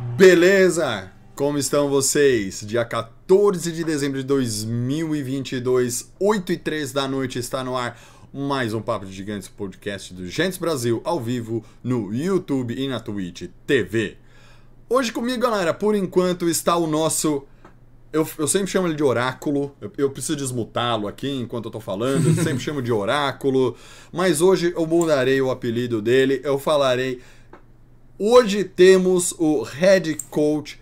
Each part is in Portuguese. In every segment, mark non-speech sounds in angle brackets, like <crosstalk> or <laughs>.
Beleza? Como estão vocês? Dia 14 de dezembro de 2022, 8 e 3 da noite, está no ar mais um Papo de Gigantes podcast do Giants Brasil ao vivo no YouTube e na Twitch TV. Hoje comigo, galera, por enquanto está o nosso. Eu, eu sempre chamo ele de oráculo, eu, eu preciso desmutá-lo aqui enquanto eu tô falando, eu sempre <laughs> chamo de oráculo, mas hoje eu mudarei o apelido dele, eu falarei. Hoje temos o head coach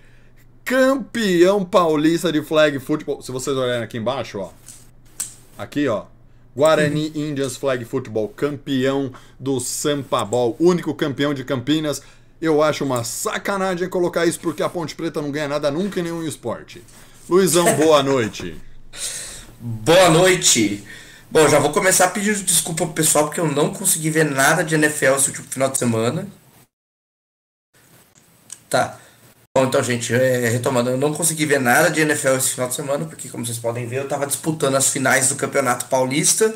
campeão paulista de flag football. Se vocês olharem aqui embaixo, ó. Aqui, ó. Guarani Indians Flag Football, campeão do Sampa Ball, único campeão de Campinas. Eu acho uma sacanagem colocar isso porque a Ponte Preta não ganha nada nunca em nenhum esporte. Luizão, boa noite. Boa noite. Bom, já vou começar pedindo desculpa pro pessoal porque eu não consegui ver nada de NFL esse último final de semana. Tá. Bom, então, gente, é, retomando, eu não consegui ver nada de NFL esse final de semana, porque, como vocês podem ver, eu tava disputando as finais do Campeonato Paulista.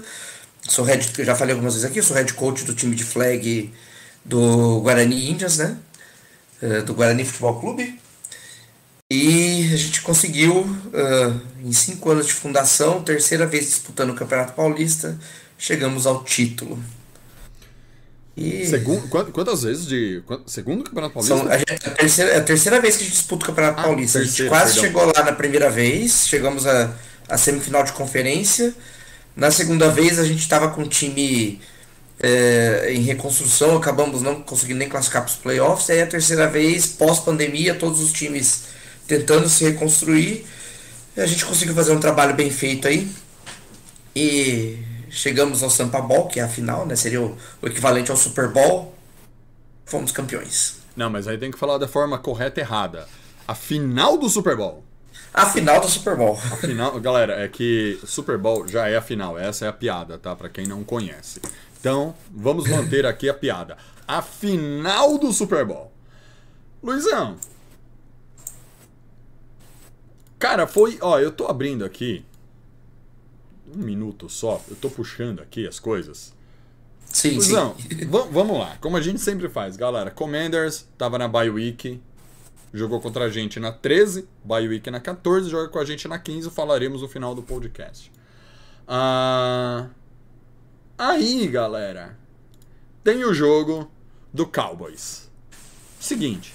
Sou head, eu já falei algumas vezes aqui, sou head coach do time de flag do Guarani Indians, né? É, Do Guarani Futebol Clube. E a gente conseguiu, ah, em cinco anos de fundação, terceira vez disputando o Campeonato Paulista, chegamos ao título. E Segundo, quant- quantas vezes de. Segundo Campeonato Paulista? são, a, gente- a terceira, é a terceira vez que a gente disputa o Campeonato Ah, Paulista. a gente terceira, quase perdão. chegou lá na primeira vez, chegamos à à semifinal de conferência. Na segunda vez a gente estava com o time é, em reconstrução, acabamos não conseguindo nem classificar para os playoffs. Aí a terceira vez, pós-pandemia, todos os times tentando se reconstruir. A gente conseguiu fazer um trabalho bem feito aí. E chegamos ao Sampa Bowl, que é a final, né? Seria o, o equivalente ao Super Bowl. Fomos campeões. Não, mas aí tem que falar da forma correta e errada. A final do Super Bowl. A final do Super Bowl. A final, galera, é que Super Bowl já é a final. Essa é a piada, tá? Pra quem não conhece. Então, vamos manter aqui a piada. A final do Super Bowl. Luizão. Cara, foi. Ó, eu tô abrindo aqui. Um minuto só. Eu tô puxando aqui as coisas. Sim, sim. va- vamos lá. Como a gente sempre faz, galera. Commanders tava na bye week. Jogou contra a gente na 13, bye week na 14, joga com a gente na 15, falaremos no final do podcast. Ah, aí, galera, tem o jogo do Cowboys. Seguinte,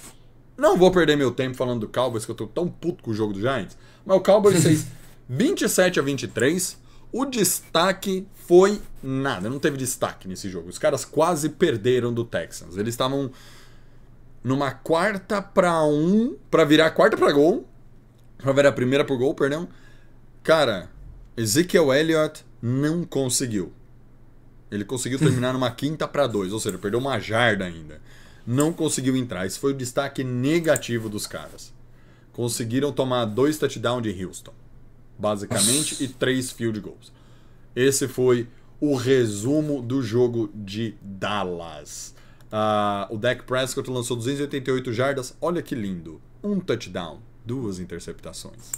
não vou perder meu tempo falando do Cowboys, que eu tô tão puto com o jogo do Giants, mas o Cowboys <laughs> fez 27 a 23. O destaque foi nada, não teve destaque nesse jogo. Os caras quase perderam do Texans. Eles estavam numa quarta pra um, pra virar quarta pra gol, pra virar a primeira pro gol, perdão. Cara, Ezekiel Elliott não conseguiu. Ele conseguiu terminar numa <laughs> quinta pra dois, ou seja, perdeu uma jarda ainda. Não conseguiu entrar. Esse foi o destaque negativo dos caras. Conseguiram tomar dois touchdowns de Houston, basicamente, e três field goals. Esse foi o resumo do jogo de Dallas. Ah, o Dak Prescott lançou 288 jardas. Olha que lindo. Um touchdown, duas interceptações.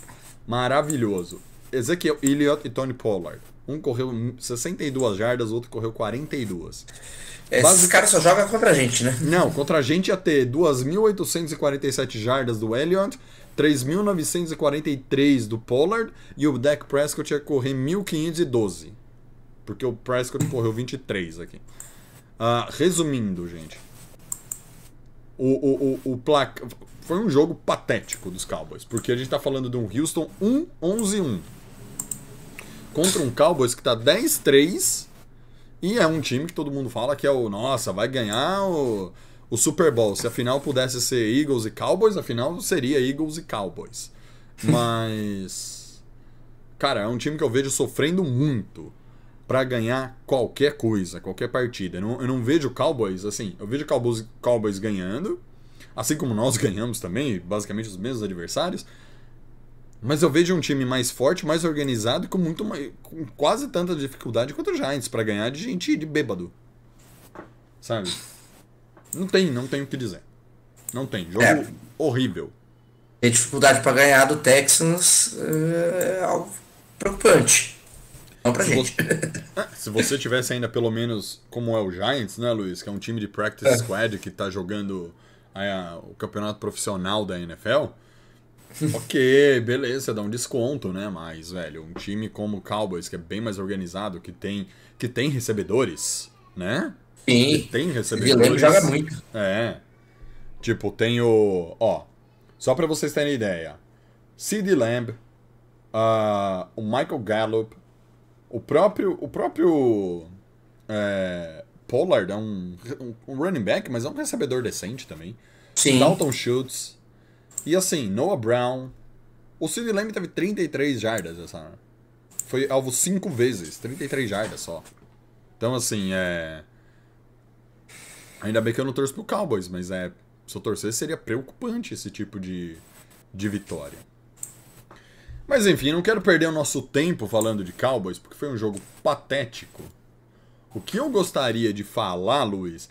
Maravilhoso. Ezekiel Elliott e Tony Pollard. Um correu 62 jardas, o outro correu 42. Esses Basic- caras só jogam contra a gente, né? Não, contra a gente ia ter 2.847 jardas do Elliott, 3.943 do Pollard e o Dak Prescott ia correr 1.512. Porque o Prescott correu 23 aqui. Ah, resumindo, gente. O, o, o, o placa... Foi um jogo patético dos Cowboys. Porque a gente tá falando de um Houston 1-11-1. Contra um Cowboys que tá 10-3. E é um time que todo mundo fala que é o. Nossa, vai ganhar o, o Super Bowl. Se a final pudesse ser Eagles e Cowboys, a final seria Eagles e Cowboys. Mas. Cara, é um time que eu vejo sofrendo muito pra ganhar qualquer coisa, qualquer partida. Eu não, eu não vejo Cowboys assim. Eu vejo Cowboys, Cowboys ganhando. Assim como nós <laughs> ganhamos também, basicamente os mesmos adversários. Mas eu vejo um time mais forte, mais organizado e com muito com quase tanta dificuldade quanto o Giants para ganhar de gente de bêbado. Sabe? Não tem, não tem o que dizer. Não tem. Jogo É. horrível. Ter dificuldade pra ganhar do Texans é algo preocupante. Não pra Se gente. <laughs> Ah, Se você tivesse ainda pelo menos como é o Giants, né, Luiz? Que é um time de practice É. squad que tá jogando aí, a- o campeonato profissional da NFL. <laughs> ok, beleza, dá um desconto, né? Mas, velho, um time como o Cowboys, que é bem mais organizado, que tem, que tem recebedores, né? Tem Vilene recebedores. joga muito. É. Tipo, tem o. Ó, só pra vocês terem ideia: CD Lamb, ah, o Michael Gallup, o próprio. O próprio. É, Pollard é um, um, running back, mas é um recebedor decente também. Sim. Dalton Schultz. E assim, Noah Brown. O CD Lamb teve 33 jardas essa. Foi alvo 5 vezes, 33 jardas só. Então, assim, é. Ainda bem que eu não torço pro Cowboys, mas é. Se eu torcer, seria preocupante esse tipo de, de vitória. Mas enfim, não quero perder o nosso tempo falando de Cowboys, porque foi um jogo patético. O que eu gostaria de falar, Luiz,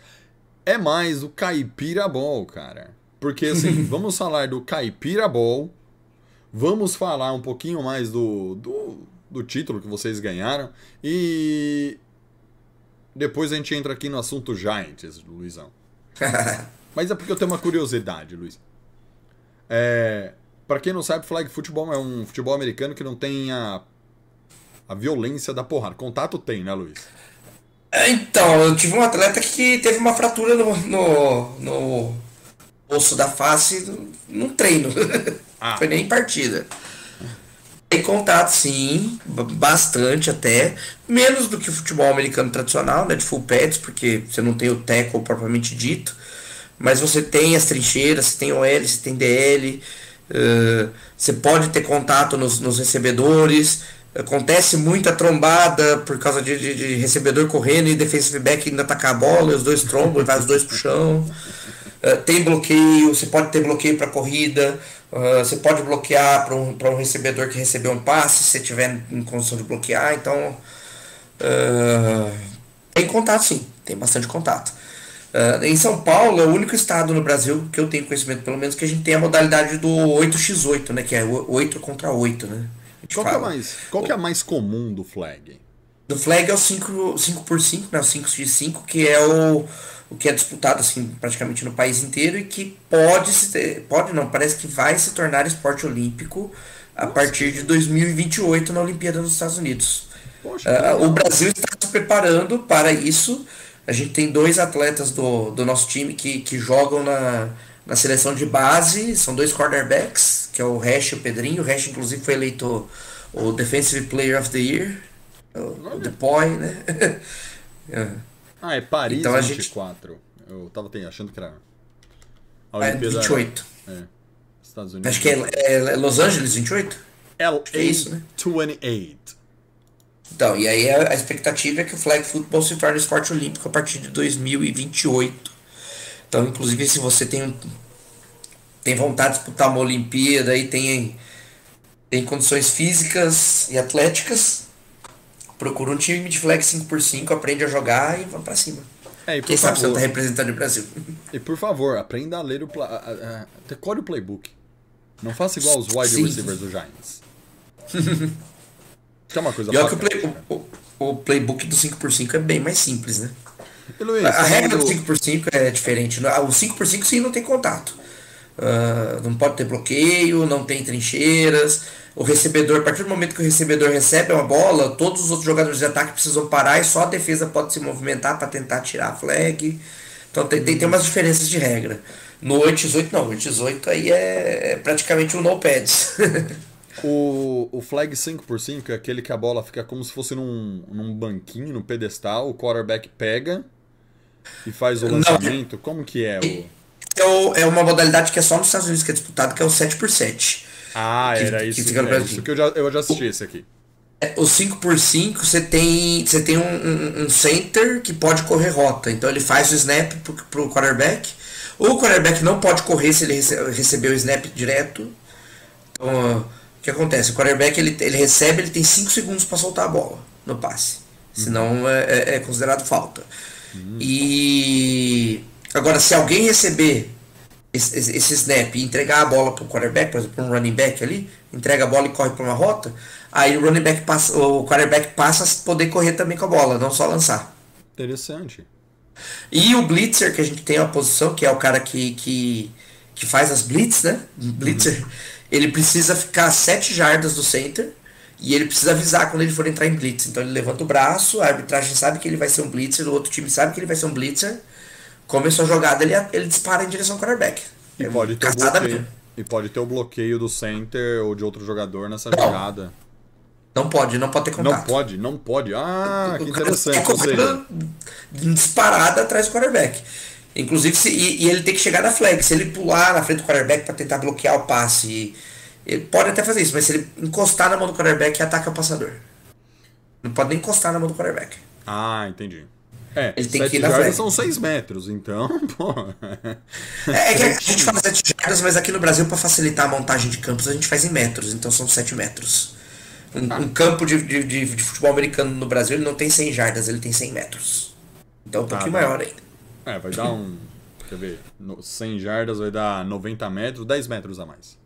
é mais o Caipira Bowl, cara. Porque assim, <laughs> vamos falar do Caipira Bowl, vamos falar um pouquinho mais do, do, do título que vocês ganharam e depois a gente entra aqui no assunto Giants, Luizão. <laughs> Mas é porque eu tenho uma curiosidade, Luiz. É, para quem não sabe, flag futebol é um futebol americano que não tem a, a violência da porrada. Contato tem, né, Luiz? É, Então, eu tive um atleta que teve uma fratura no, no, no osso da face num treino. Ah. <laughs> Foi nem partida. Tem contato, sim, ba- bastante até. Menos do que o futebol americano tradicional, né? De full pads, porque você não tem o tackle propriamente dito. Mas você tem as trincheiras, você tem OL, você tem DL. eh, você pode ter contato nos, nos recebedores. Acontece muita trombada por causa de, de- de recebedor correndo e defensive back ainda tacar a bola, e os dois trombam e vai os dois pro chão. Eh, tem bloqueio, você pode ter bloqueio para corrida, eh, você pode bloquear para um, pra um recebedor que recebeu um passe, se você tiver em condição de bloquear, então eh, tem contato sim, tem bastante contato. Eh, em São Paulo é o único estado no Brasil que eu tenho conhecimento, pelo menos, que a gente tem a modalidade do 8x8, né? Que é o 8 contra 8, né? Qual que, é mais, qual que é a mais comum do flag? Do flag é o 5, 5x5, né? O 5x5, que é o, o que é disputado assim, praticamente no país inteiro e que pode se ter- pode não, parece que vai se tornar esporte olímpico a partir de 2028 na Olimpíada dos Estados Unidos. Poxa, Ah, legal. o Brasil está se preparando para isso. A gente tem dois atletas do, do nosso time que, que jogam na, na seleção de base, são dois quarterbacks, que é o Hash e o Pedrinho. O Hash, inclusive, foi eleito o Defensive Player of the Year, o, o Depoy, né? <laughs> É. Ah, é Paris Então a gente- 24. Eu tava achando que era. A É, Olimpíada 28. É. Estados Unidos. Acho que é, é Los Angeles 28? LA é isso, né? 28. Então, e aí a, a expectativa é que o flag football se torne esporte olímpico a partir de 2028. Então, inclusive, se você tem, tem vontade de disputar uma Olimpíada e tem, tem condições físicas e atléticas, procura um time de flag 5x5, aprende a jogar e vamos pra cima. É, e por Quem sabe você favor, tá representando o Brasil. <laughs> e por favor, aprenda a ler o pla- a- a- decore o playbook. Não faça igual os wide Sim. receivers do Giants. que é uma coisa olha que o, play- o- o- playbook do 5x5 é bem mais simples, né? Luiz, A regra do falando- 5x5 é diferente. O 5x5 sim não tem contato. Ah, não pode ter bloqueio, não tem trincheiras. O recebedor, a partir do momento que o recebedor recebe uma bola, todos os outros jogadores de ataque precisam parar e só a defesa pode se movimentar para tentar tirar a flag. Então tem, tem, tem umas diferenças de regra. No 8x8 não, o 8x8 aí é, é praticamente um no pads. <laughs> O, o flag 5x5 é aquele que a bola fica como se fosse num, num banquinho, num pedestal, o quarterback pega e faz o Não. lançamento. Como que é o. é, o- é uma modalidade que é só nos Estados Unidos que é disputado, que é o 7x7. Ah, Que- era que isso. no é isso que eu já, eu já assisti esse aqui. É, O 5x5 você tem, você tem um, um- um center que pode correr rota. Então ele faz o snap pro, pro quarterback. O quarterback não pode correr se ele rece receber o snap direto. Então, o que acontece? O quarterback ele, ele recebe, ele tem 5 segundos para soltar a bola no passe. Senão é, é, é considerado falta. E agora, se alguém receber esse, esse, snap e entregar a bola para o quarterback, por exemplo, para um running back ali, entrega a bola e corre para uma rota, aí o running back passa, o quarterback passa a poder correr também com a bola, não só lançar. Interessante. E o blitzer, que a gente tem uma posição, que é o cara que, que, que faz as blitz, né? Blitzer, <laughs> ele precisa ficar a 7 jardas do center e ele precisa avisar quando ele for entrar em blitz. Então ele levanta o braço, a arbitragem sabe que ele vai ser um blitzer, o outro time sabe que ele vai ser um blitzer. Começou a jogada, ele, ele dispara em direção ao quarterback. E É pode, ter bloqueio, e pode ter o bloqueio do center ou de outro jogador nessa Não. jogada. Não pode, não pode ter Não contato. pode, não pode. Ah, que O cara interessante. tá seja, disparada atrás do quarterback. Inclusive, se, e, e ele tem que chegar na flag. Se ele pular na frente do quarterback para tentar bloquear o passe, e- ele pode até fazer isso, mas se ele encostar na mão do quarterback, ataca o passador. Não pode nem encostar na mão do quarterback. Ah, entendi. É, Ele tem sete que ir jardas são 6 metros, então, <laughs> pô. É, é que a gente fala 7 jardas, mas aqui no Brasil, para facilitar a montagem de campos, a gente faz em metros, então são 7 metros. Um, um campo de, de, de- de futebol americano no Brasil ele não tem 100 jardas, ele tem 100 metros. Então é um pouquinho tá. maior ainda. É, vai dar um. <laughs> Quer ver? no- 100 jardas vai dar 90 metros, 10 metros a mais.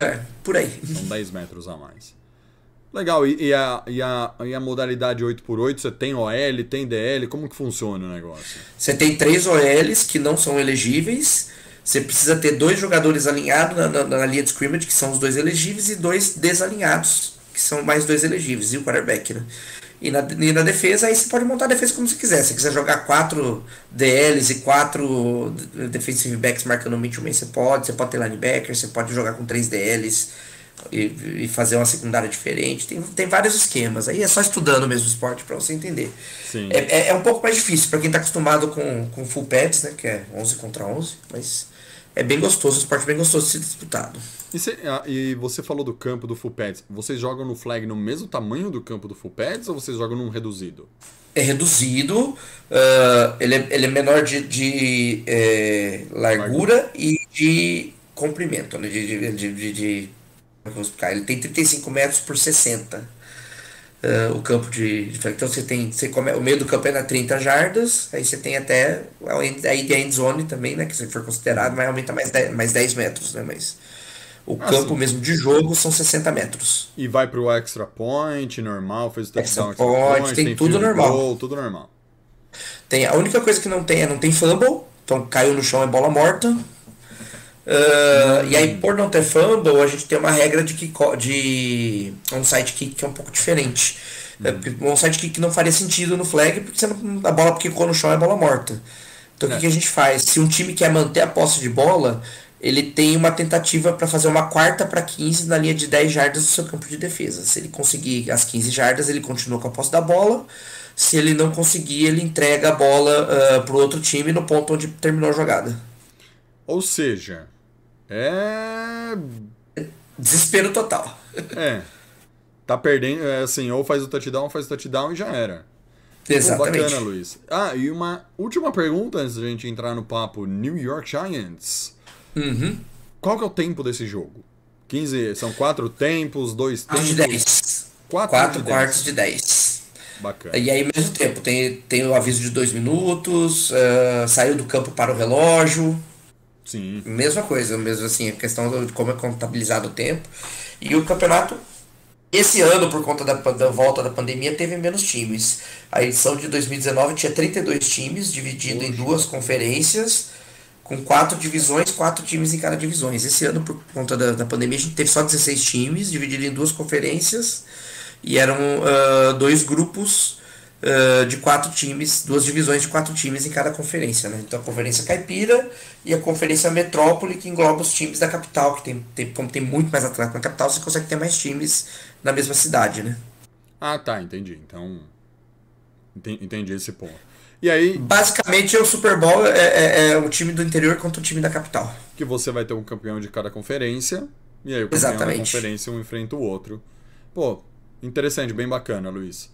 É, por aí. São 10 metros a mais. Legal, e, e a, e, a, e a modalidade 8x8, você tem OL, tem DL, como que funciona o negócio? Você tem três OLs que não são elegíveis. Você precisa ter dois jogadores alinhados na, na, na linha de scrimmage, que são os dois elegíveis, e dois desalinhados, que são mais dois elegíveis, e o quarterback, né? E na, e na defesa, aí você pode montar a defesa como você quiser. Se você quiser jogar quatro DLs e quatro defensive backs marcando o Mitchell você pode. Você pode ter linebacker, você pode jogar com três DLs e, e fazer uma secundária diferente. Tem, tem vários esquemas. Aí é só estudando mesmo o esporte para você entender. É, é, é um pouco mais difícil para quem tá acostumado com, com full pads, né? Que é 11 contra 11, mas é bem gostoso, um esporte bem gostoso de ser disputado. E, cê- ah, e você falou do campo do Full Pads. Vocês jogam no flag no mesmo tamanho do campo do Full Pads ou vocês jogam num reduzido? É reduzido, ah, ele, é, ele é menor de, de eh, largura e de comprimento, né? De, de, de, vou explicar? Ele tem 35 metros por 60. ah, o campo de, de. Então você tem. Você come, o meio do campo é na 30 jardas, aí você tem até. Tem a end zone também, né? Que se for considerado, vai aumentar mais 10, mais 10 metros, né? Mas o Ah, campo sim. mesmo de jogo são 60 metros. E vai pro extra point, normal, fez o touchdown Extra point, tem tudo field normal. goal, tudo normal. Tem, a única coisa que não tem é não tem fumble, então caiu no chão é bola morta. Ah, E aí, por não ter fumble, a gente tem uma regra de, que, de onside kick que é um pouco diferente. É, porque O onside kick não faria sentido no flag, porque você não, a bola que ficou no chão é bola morta. Então o É. que, que a gente faz? Se um time quer manter a posse de bola, ele tem uma tentativa para fazer uma quarta para 15 na linha de 10 jardas do seu campo de defesa. Se ele conseguir as 15 jardas, ele continua com a posse da bola. Se ele não conseguir, ele entrega a bola para o outro time no ponto onde terminou a jogada. Ou seja, é. Desespero total. É. Tá perdendo, é assim, ou faz o touchdown, ou faz o touchdown e já era. Pô, Exatamente. bacana, Luiz. Ah, e uma última pergunta antes da gente entrar no papo New York Giants. Uhum. Qual que é o tempo desse jogo? 15, são quatro tempos, dois Quartos tempos. de 10. Quatro, Quatro de dez. quartos de 10. Bacana. E aí, mesmo tempo, tem, tem o aviso de dois minutos, ah, saiu do campo para o relógio. Sim. Mesma coisa, mesmo assim, a questão de como é contabilizado o tempo. E o campeonato, esse ano, por conta da, da volta da pandemia, teve menos times. A edição de 2019 tinha 32 times, dividido em duas conferências, com quatro divisões, quatro times em cada divisão. Esse ano, por conta da, da pandemia, a gente teve só 16 times, dividido em duas conferências, e eram ah, dois grupos ah, de quatro times, duas divisões de quatro times em cada conferência, né? Então a conferência caipira e a conferência metrópole que engloba os times da capital, que tem, tem como tem muito mais atletas na capital, você consegue ter mais times na mesma cidade, né? Ah, tá, entendi. Então. enten- Entendi esse ponto. E aí, Basicamente o Super Bowl é, é, é o time do interior contra o time da capital. que você vai ter um campeão de cada conferência. E aí o campeão da Exatamente. conferência um enfrenta o outro. Pô, interessante, bem bacana, Luiz.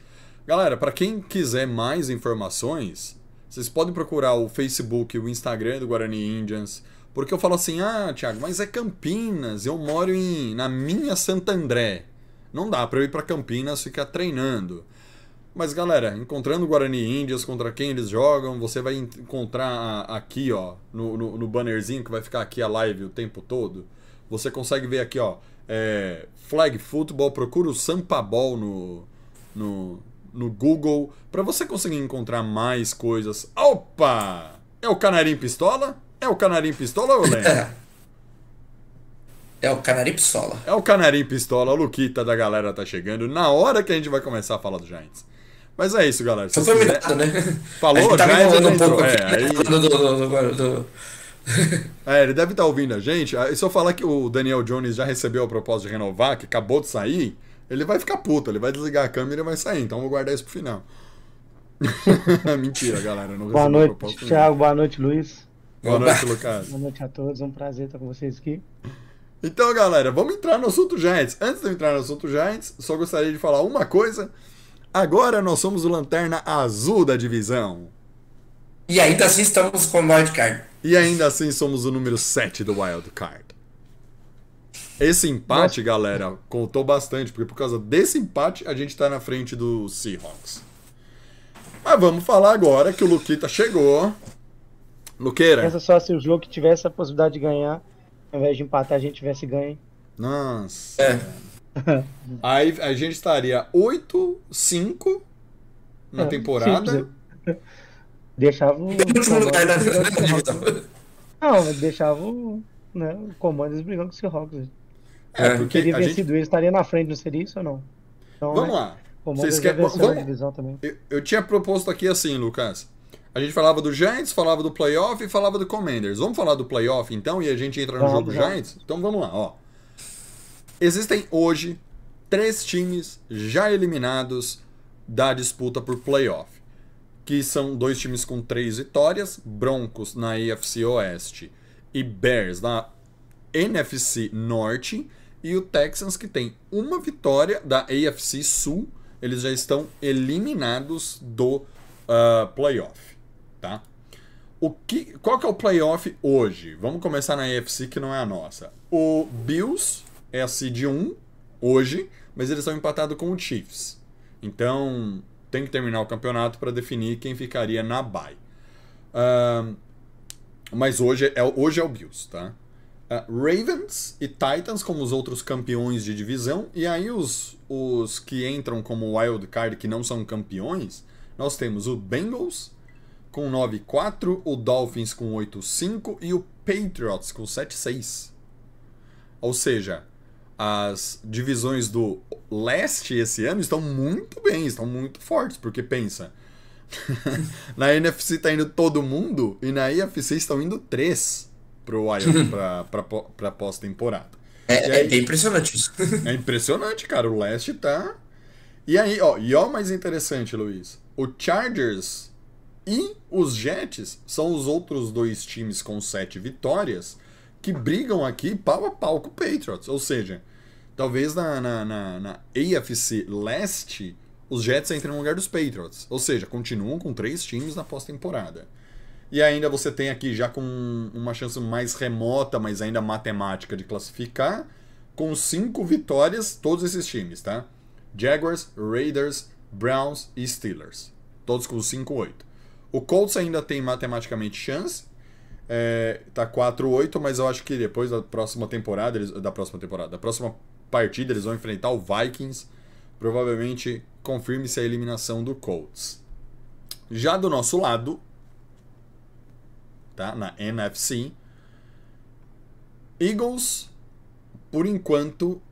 Galera, para quem quiser mais informações, Vocês podem procurar o Facebook o Instagram do Guarani Indians. Porque eu falo assim, ah, Thiago, mas é Campinas, eu moro em, na minha Santo André. Não dá pra eu ir pra Campinas ficar treinando. Mas galera, encontrando o Guarani Indians, contra quem eles jogam, você vai encontrar aqui, ó, no, no, no bannerzinho que vai ficar aqui a live o tempo todo. Você consegue ver aqui, ó, é, Flag Football, procura o Sampabol no, no, no Google para você conseguir encontrar mais coisas. Opa! É o Canarim Pistola? É o Canarim Pistola ou <laughs> é? É o Canarim Pistola. É o Canarim Pistola, o Luquita da galera tá chegando na hora que a gente vai começar a falar do Giants. Mas é isso, galera. Se foi quiser... mirado, né? Falou, tá Giants um pouco é, aí... do, do, do, é, ele deve estar tá ouvindo a gente. E se eu falar que o Daniel Jones já recebeu a proposta de renovar, que acabou de sair, ele vai ficar puto, ele vai desligar a câmera e vai sair. Então eu vou guardar isso pro final. <laughs> Mentira, galera. Não boa noite, Thiago. Boa noite, Luiz. Boa noite, Lucas. Boa noite a todos. É um prazer estar com vocês aqui. Então, galera, vamos entrar no assunto Giants. Antes de eu entrar no assunto Giants, só gostaria de falar uma coisa. Agora nós somos o Lanterna Azul da divisão. E ainda assim estamos com o wildcard. E ainda assim somos o número 7 do wildcard. Esse empate, Nossa. galera, contou bastante, porque por causa desse empate a gente tá na frente do Seahawks. Mas vamos falar agora que o Luquita chegou. Luqueira. Pensa só se o jogo que tivesse a possibilidade de ganhar, ao invés de empatar, a gente tivesse ganho. Nossa. É. <laughs> Aí a gente estaria 8-5 na é, temporada. Simples. <laughs> Deixava o. Não, deixava o, né, o Commanders brigando com o Seahawks. É, porque teria vencido gente... ele, estaria na frente, não seria isso ou não? Então, Vamos né, lá. Vocês querem... Vamos... Eu, eu tinha proposto aqui assim, Lucas. A gente falava do Giants, falava do playoff e falava do Commanders. Vamos falar do playoff então e a gente entra no vamos, jogo vamos. Giants? Então vamos lá, ó. Existem hoje três times já eliminados da disputa por playoff. Que são dois times com três vitórias, Broncos na AFC Oeste e Bears na NFC Norte e o Texans que tem uma vitória da AFC Sul, eles já estão eliminados do uh, playoff, tá? O que, qual que é o playoff hoje? Vamos começar na AFC que não é a nossa. O Bills é a seed 1 hoje, mas eles estão empatados com o Chiefs. Então tem que terminar o campeonato para definir quem ficaria na bye. Uh, mas hoje é, hoje é o Bills, tá? Uh, Ravens e Titans como os outros campeões de divisão. E aí os, os que entram como wild card que não são campeões, nós temos o Bengals com 9-4, o Dolphins com 8-5 e o Patriots com 7-6. Ou seja, as divisões do leste esse ano estão muito bem, estão muito fortes, porque pensa, <laughs> na NFC tá indo todo mundo e na IFC estão indo três pro Wild pra, pra, pra pós-temporada. É, é, impressionante isso. <laughs> é impressionante, cara. O leste tá. E aí, ó, e ó, mais interessante, Luiz. O Chargers e os Jets são os outros dois times com sete vitórias que brigam aqui pau a pau com o Patriots. Ou seja, talvez na, na, na, na AFC leste os Jets entrem no lugar dos Patriots. Ou seja, continuam com três times na pós-temporada. E ainda você tem aqui já com uma chance mais remota, mas ainda matemática de classificar, com cinco vitórias, todos esses times, tá? Jaguars, Raiders, Browns e Steelers. Todos com 5-8. O Colts ainda tem matematicamente chance. É, tá 4-8, mas eu acho que depois da próxima temporada, eles, da próxima temporada, da próxima partida, eles vão enfrentar o Vikings. Provavelmente confirme-se a eliminação do Colts. Já do nosso lado, tá? Na NFC. Eagles, por enquanto,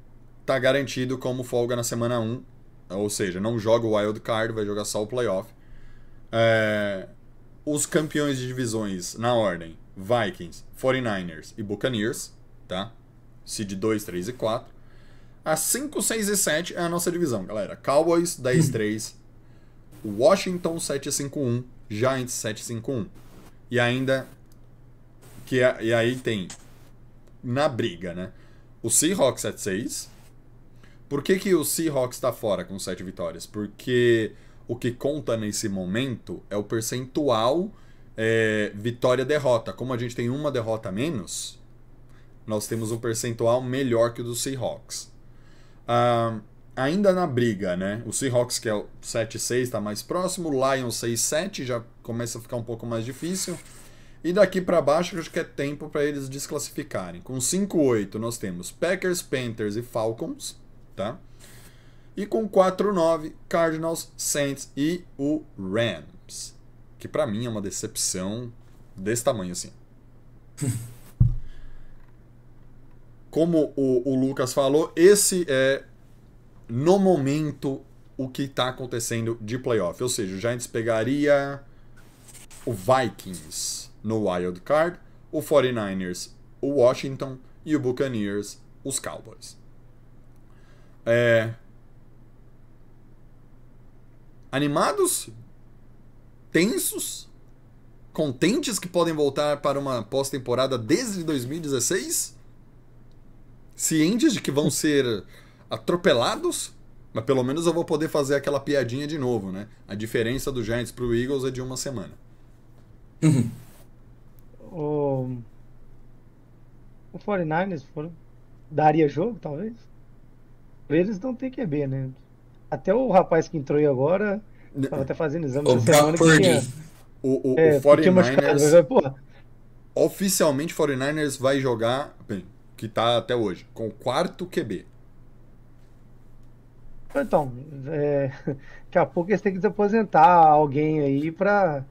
tá garantido como folga na semana 1. Ou seja, não joga o wild card, vai jogar só o playoff. É, os campeões de divisões na ordem: Vikings, 49ers e Buccaneers, tá? Seed 2, 3 e 4. A 5, 6 e 7 é a nossa divisão, galera. Cowboys 10 3, Washington 7 5 1, Giants 7 5 1. E ainda que é, e aí tem na briga, né? O Seahawks 7-6. Por que, que o Seahawks está fora com 7 vitórias? Porque o que conta nesse momento é o percentual é, vitória-derrota. Como a gente tem uma derrota a menos, nós temos um percentual melhor que o do Seahawks. Ah, ainda na briga, né? O Seahawks, que é o 7-6, está mais próximo. O Lions 6-7 já começa a ficar um pouco mais difícil. E daqui para baixo, acho que é tempo para eles desclassificarem. Com 5-8, nós temos Packers, Panthers e Falcons, tá? E com 4-9, Cardinals, Saints e o Rams. Que para mim é uma decepção desse tamanho assim. <laughs> Como o, o Lucas falou, esse é no momento o que está acontecendo de playoff. Ou seja, o Giants pegaria o Vikings no wild card, o 49ers, o Washington e o Buccaneers, os Cowboys. É... Animados? Tensos? Contentes que podem voltar para uma pós-temporada desde 2016? Cientes de que vão ser <laughs> atropelados? Mas pelo menos eu vou poder fazer aquela piadinha de novo, né? A diferença do Giants pro Eagles é de uma semana. O, o 49ers for, daria jogo, talvez? Eles não tem QB, né? Até o rapaz que entrou aí agora tava até fazendo exame O essa semana que tinha. O, o, é, o que tinha machucado, 49ers, mas, porra, oficialmente, 49ers vai jogar, bem, que tá até hoje, com o quarto QB. Então, é, <laughs> daqui a pouco eles têm que desaposentar alguém aí pra.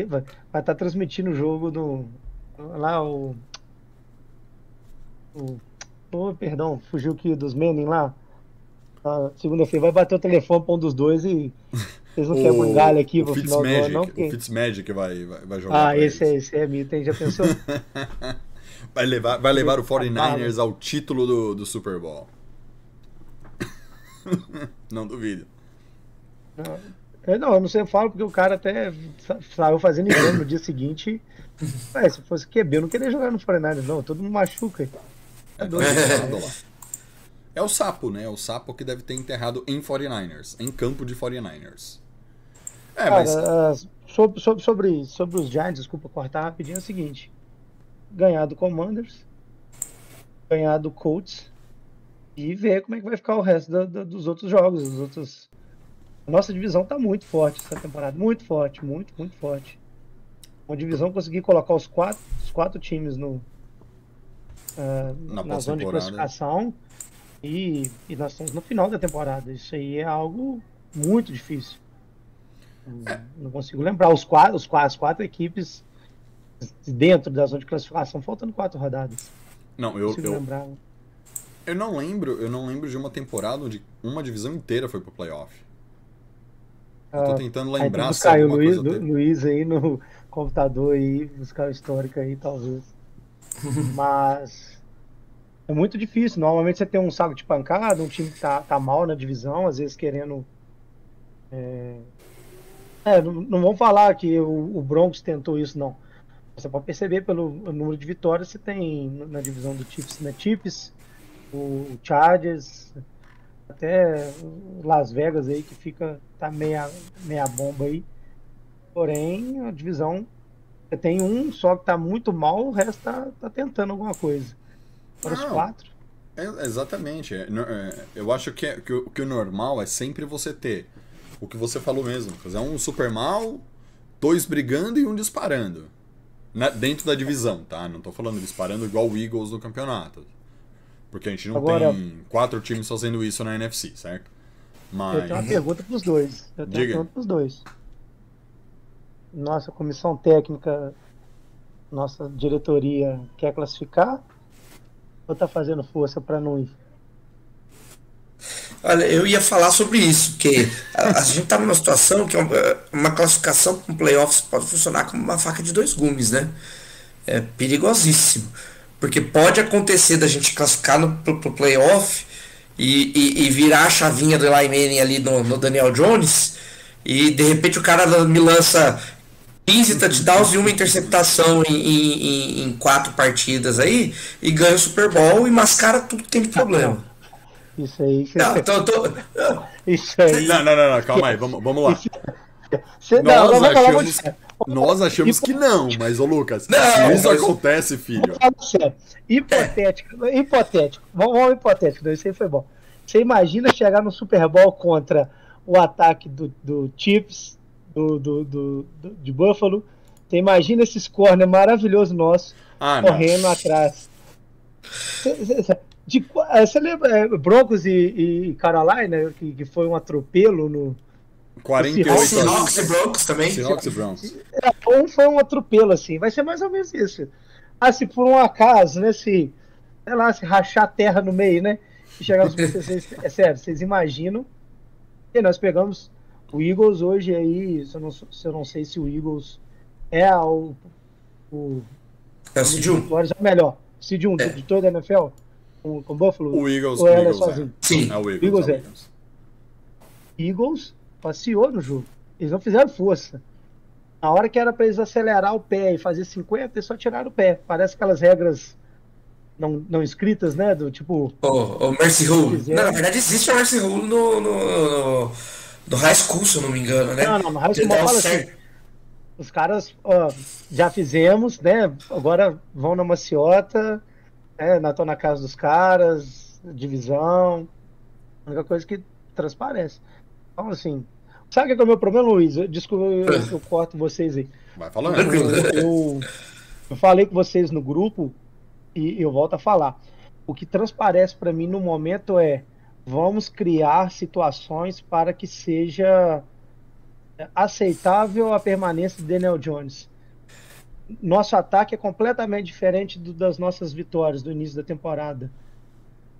Ele Vai estar transmitindo o jogo do. Lá o. O. oh, perdão, fugiu aqui dos Manning lá. Segunda-feira vai bater o telefone pra um dos dois e. Vocês não <laughs> querem um galho aqui o pro final do ano, Fitzmagic, não? o Porque... Fitzmagic vai, vai, vai jogar. Ah, esse é, eles. esse é mito, hein? Já pensou? <laughs> Vai levar, vai levar o Esse 49ers ao título do, do Super Bowl. <laughs> Não duvido. É, não, eu não sei, eu falo porque o cara até sa- saiu fazendo exame no dia seguinte. Ué, se fosse QB, eu não queria jogar no 49ers, não. Todo mundo machuca. É doido. <laughs> Enterrado lá. É o sapo, né? É o sapo que deve ter enterrado em 49ers, em campo de 49ers. É, Cara, mas sobre, sobre, sobre, sobre os Giants, desculpa cortar rapidinho, é o seguinte: ganhar do Commanders, ganhar do Colts e ver como é que vai ficar o resto da- da- dos outros jogos. Dos outros... A nossa divisão tá muito forte essa temporada, muito forte, muito, muito forte. Uma divisão conseguir colocar os quatro, os quatro times no, ah, Na na zona de classificação e, e nós estamos no final da temporada. Isso aí é algo muito difícil. É. Não consigo lembrar. Os quatro, os quatro, as quatro equipes dentro da zona de classificação, faltando quatro rodadas. não, Não eu, consigo eu, lembrar. eu não lembro, eu não lembro de uma temporada onde uma divisão inteira foi pro playoff. Eu tô Ah, tentando lembrar se buscar aí o alguma Luiz, coisa. Luiz aí no <laughs> computador aí, buscar o histórico aí, talvez. <laughs> Mas é muito difícil. Normalmente você tem um saco de pancada, um time que tá, tá mal na divisão, às vezes querendo. É, é, não, não vamos falar que o, o Broncos tentou isso, não. Você pode perceber pelo número de vitórias que você tem na divisão do Chiefs, né? Chiefs, o Chargers, até Las Vegas aí que fica tá meia meia bomba aí. Porém, a divisão você tem um só que tá muito mal, o resto tá, tá tentando alguma coisa. Para os quatro. É, exatamente. É, é, eu acho que, que, o, que o normal é sempre você ter o que você falou mesmo. Fazer um super mal, dois brigando e um disparando. Na- dentro da divisão, tá? Não tô falando disparando igual o Eagles no campeonato. Porque a gente não Agora- tem quatro times fazendo isso na NFC, certo? Eu Mas. tenho uma pergunta para os dois. Eu tenho Diga. uma pergunta para os dois. Nossa comissão técnica, nossa diretoria quer classificar ou tá fazendo força para não ir? Olha, eu ia falar sobre isso, porque a, a gente tá numa situação que é uma, uma classificação com playoffs pode funcionar como uma faca de dois gumes, né? É perigosíssimo. Porque pode acontecer da gente classificar no, pro, pro playoff e, e, e virar a chavinha do Eli Manning ali no, no Daniel Jones e de repente o cara me lança 15 touchdowns e uma interceptação em, em, em- quatro partidas aí e ganha o Super Bowl e mascara tudo que tem de problema. <laughs> Isso aí. Não, eu tô, <laughs> Isso aí. Não, não, não, não, calma aí, vamos, vamos lá. Cê, não, Nós vamos falar muito achamos. Nós achamos que não, mas ô Lucas, Não, se isso mas- acontece, filho. Falar sério. Hipotético, hipotético. Vamos, vamos hipotético, não, isso aí foi bom. Você imagina chegar no Super Bowl contra o ataque do, do Chiefs, do, do, do- do- de Buffalo. Você imagina esses corner maravilhoso nosso Ah, não. correndo atrás. Cê- cê- de qu- eh, Você lembra eh, Broncos e, e Carolina, que, que foi um atropelo no. 48 a Seahawks e Broncos também. Seahawks e Browns. É, um foi um atropelo, assim. Vai ser mais ou menos isso. Ah, se por um acaso, né? Se, sei lá, se rachar a terra no meio, né? E chegar nos. <laughs> vocês, é sério, vocês imaginam. E nós pegamos o Eagles hoje aí. Se eu não, se eu não sei se o Eagles é o. o É o Cid 1. vitórias é o melhor. Seed 1 É. de toda a NFL com, com Buffalo. O Eagles, Ou o é Eagles sozinho? Sim. É o Eagles. Eagles é é. Eagles. Passeou no jogo. Eles não fizeram força. Na hora que era para eles acelerar o pé e fazer 50, eles só tiraram o pé. Parece aquelas regras não, não escritas, né? Do tipo. O, o Mercy Rule. Não, na verdade existe a Mercy Rule no, no, no, no High School, se eu não me engano, né? Não, não, no High School fala certo. assim. Os caras ó, já fizemos, né? Agora vão na maciota, né? na, na casa dos caras, divisão. A única coisa que transparece. Então, assim. Sabe o que é o meu problema, Luiz? Eu- Desculpa, eu, eu <laughs> corto vocês aí. Vai falando. Tranquilo. eu, eu falei com vocês no grupo e eu volto a falar. O que transparece para mim no momento é vamos criar situações para que seja aceitável a permanência de Daniel Jones. Nosso ataque é completamente diferente do- das nossas vitórias do início da temporada.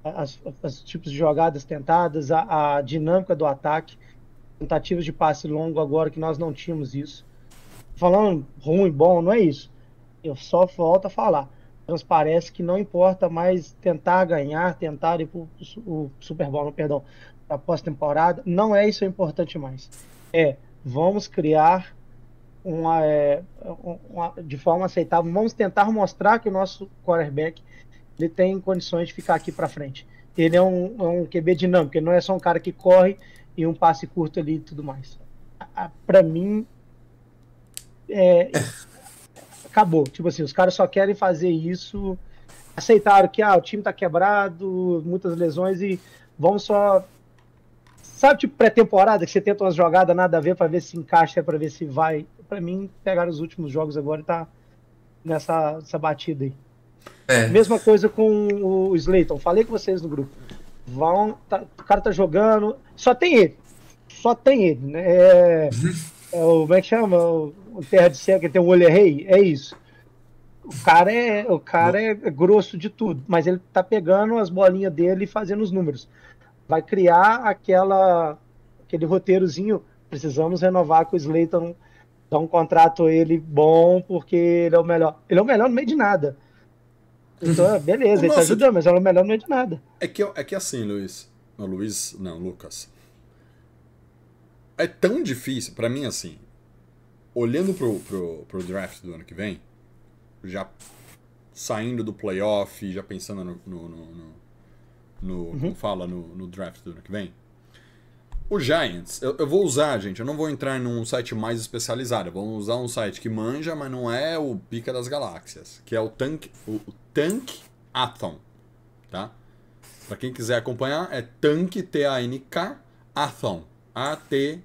As, as tipos de jogadas tentadas, a, a dinâmica do ataque, tentativas de passe longo agora que nós não tínhamos isso falando ruim, bom, não é isso. Eu só volto a falar. Transparece que não importa mais tentar ganhar, tentar ir su- o Super Bowl, perdão, a pós-temporada. Não é isso o importante mais. É, vamos criar uma, é, um- uma- de forma aceitável, vamos tentar mostrar que o nosso quarterback ele tem condições de ficar aqui para frente. Ele é um, é um QB dinâmico, ele não é só um cara que corre e um passe curto ali e tudo mais. Para mim, é, acabou. Tipo assim, os caras só querem fazer isso. Aceitaram que ah, o time tá quebrado, muitas lesões e vamos só. Sabe, tipo pré-temporada, que você tenta umas jogadas nada a ver pra ver se encaixa, pra ver se vai. Pra mim, pegaram os últimos jogos agora e tá nessa, nessa batida aí. É. Mesma coisa com o Slayton. Falei com vocês no grupo. Vão, tá- o cara tá jogando. Só tem ele. Só tem ele, né? É, é o, como é que chama? O, o Terra de Cego, que tem o olho é rei? É isso. O cara é, o cara é grosso de tudo, mas ele tá pegando as bolinhas dele e fazendo os números. Vai criar aquela aquele roteirozinho. Precisamos renovar com o Slayton, dar um contrato a ele bom, porque ele é o melhor. Ele é o melhor no meio de nada. Então, beleza, ele tá ajudando, mas ele é o melhor no meio de nada. É que, é que assim, Luiz. Não, Luiz. Não, Lucas. É tão difícil, pra mim, assim. Olhando pro, pro, pro draft do ano que vem, já saindo do playoff, já pensando no. no, no, no- no- como fala no, no draft do ano que vem. O Giants, eu, eu vou usar, gente, eu não vou entrar num site mais especializado, vou usar um site que manja, mas não é o pica das galáxias, que é o Tank, o, Tank Athon, tá? Pra quem quiser acompanhar, é tank, T-A-N-K, Athon, A-T-H-O-N.com,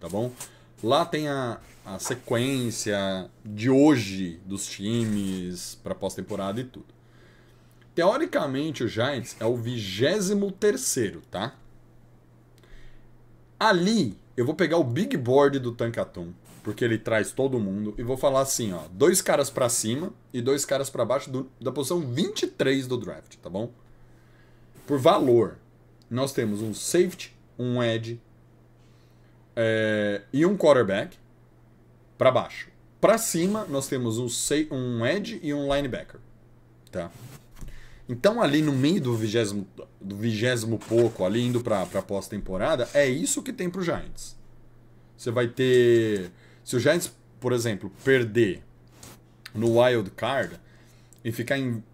tá bom? Lá tem a, a sequência de hoje dos times pra pós-temporada e tudo. Teoricamente, o Giants é o 23 tá? Ali, eu vou pegar o big board do Tankaton, porque ele traz todo mundo, e vou falar assim, ó, dois caras pra cima e dois caras pra baixo do- da posição 23 do draft, tá bom? Por valor, nós temos um safety, um edge é, e um quarterback pra baixo. Pra cima, nós temos um, um edge e um linebacker, tá? Então, ali no meio do vigésimo, do vigésimo pouco, ali indo pra, pra pós-temporada, é isso que tem pro Giants. Você vai ter. Se o Giants, por exemplo, perder no wild card e ficar em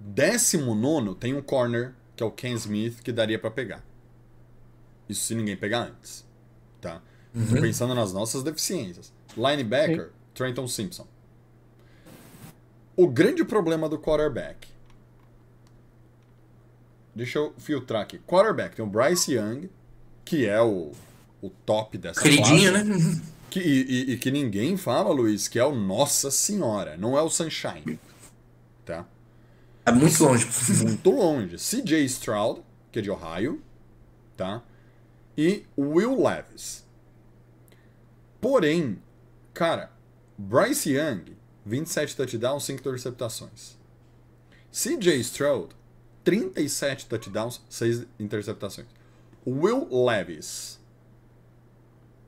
19, tem um corner, que é o Ken Smith, que daria pra pegar. Isso se ninguém pegar antes. Tá? Tô pensando nas nossas deficiências. Linebacker, Trenton Simpson. O grande problema do quarterback. Deixa eu filtrar aqui. Quarterback, tem o Bryce Young, que é o, o top dessa Queridinho, classe. né? Que, e, e- e que ninguém fala, Luiz, que é o Nossa Senhora, não é o Sunshine. Tá? É muito longe. Muito longe. CJ Stroud, que é de Ohio, tá? E Will Levis. Porém, cara, Bryce Young, 27 touchdowns, 5 interceptações. CJ Stroud, 37 touchdowns, 6 interceptações. Will Levis,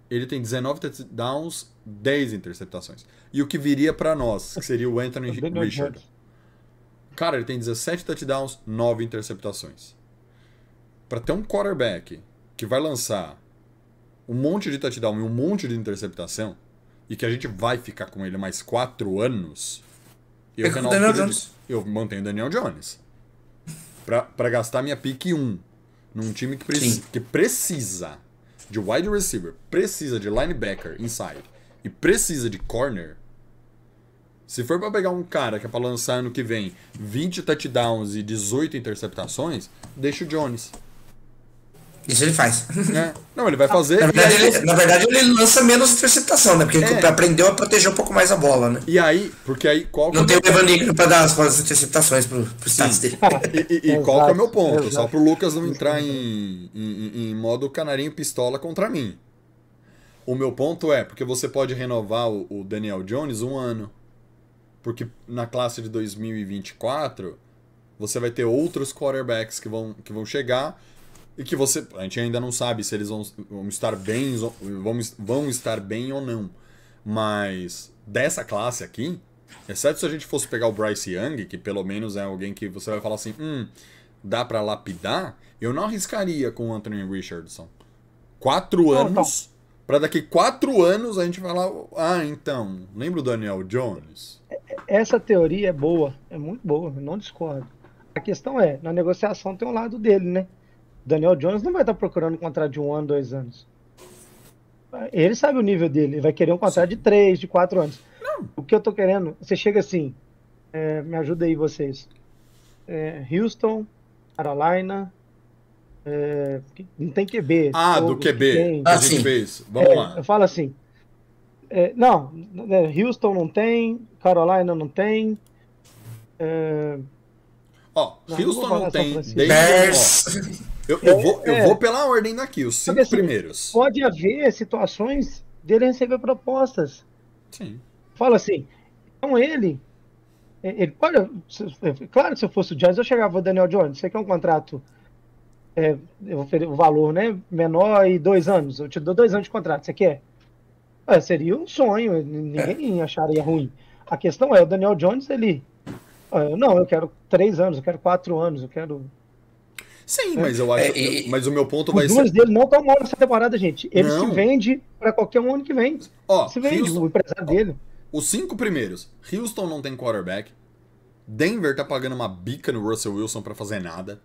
ele tem 19 touchdowns, 10 interceptações. E o que viria pra nós, que seria o Anthony <laughs> Richard. Cara, ele tem 17 touchdowns, 9 interceptações. Pra ter um quarterback que vai lançar um monte de touchdown e um monte de interceptação, e que a gente vai ficar com ele mais 4 anos, eu, renovo Daniel Jones. eu mantenho o Daniel Jones. Pra, pra gastar minha pick 1 num time que, preci- que precisa de wide receiver, precisa de linebacker inside e precisa de corner, se for pra pegar um cara que é pra lançar ano que vem 20 touchdowns e 18 interceptações, deixa o Jones. Isso ele faz. né? Não, ele vai fazer. Na verdade, aí- ele, na verdade, ele lança menos interceptação, né? Porque É. ele aprendeu a proteger um pouco mais a bola, né? E aí, porque aí, qual é Não o tem o meu Evan Ingram pra dar as, as interceptações pro, pro status dele. E, e- e qual que é o meu ponto? exato. Só pro Lucas não entrar em, em, em modo canarinho pistola contra mim. O meu ponto é, porque você pode renovar o, o Daniel Jones um ano. Porque na classe de 2024, você vai ter outros quarterbacks que vão, que vão chegar e que você. A gente ainda não sabe se eles vão, vão estar bem, vão, vão estar bem ou não. Mas dessa classe aqui, exceto se a gente fosse pegar o Bryce Young, que pelo menos é alguém que você vai falar assim, hum, dá pra lapidar, eu não arriscaria com o Anthony Richardson. Quatro Não, anos, pra daqui quatro anos a gente falar, ah, então, lembra o Daniel Jones? Essa teoria é boa, é muito boa, não discordo. A questão é, na negociação tem um lado dele, né? Daniel Jones não vai estar procurando um contrato de um ano, dois anos. Ele sabe o nível dele, ele vai querer um contrato de três, de quatro anos. O que eu tô querendo, você chega assim, é, me ajuda aí vocês. É, Houston, Carolina, é, não tem QB. Ah, do QB, Ah, gente sim. fez. Vamos é, lá. Eu falo assim. é, não, é, Houston não tem, Carolina não tem. é, Ó, Não, não Houston não São tem. Bears. Eu, eu, vou, eu É. vou pela ordem daqui, os cinco assim, primeiros. pode haver situações dele receber propostas. Sim. Fala assim, então ele. é, ele é, claro que se eu fosse o Giants, eu chegava o Daniel Jones, você quer um contrato, é, eu o valor né, menor e dois anos, eu te dou dois anos de contrato, você quer? É, seria um sonho, ninguém acharia ruim. A questão é, o Daniel Jones, ele. ah, não, eu quero três anos, eu quero quatro anos, eu quero. Sim, mas eu acho. É, e- Mas o meu ponto Os vai ser. dele não estão mal nessa temporada, gente. Ele Não. se vende para qualquer um ano que vem. Ó, Se vende, Houston- o empresário dele. Os cinco primeiros. Houston não tem quarterback. Denver tá pagando uma bica no Russell Wilson pra fazer nada.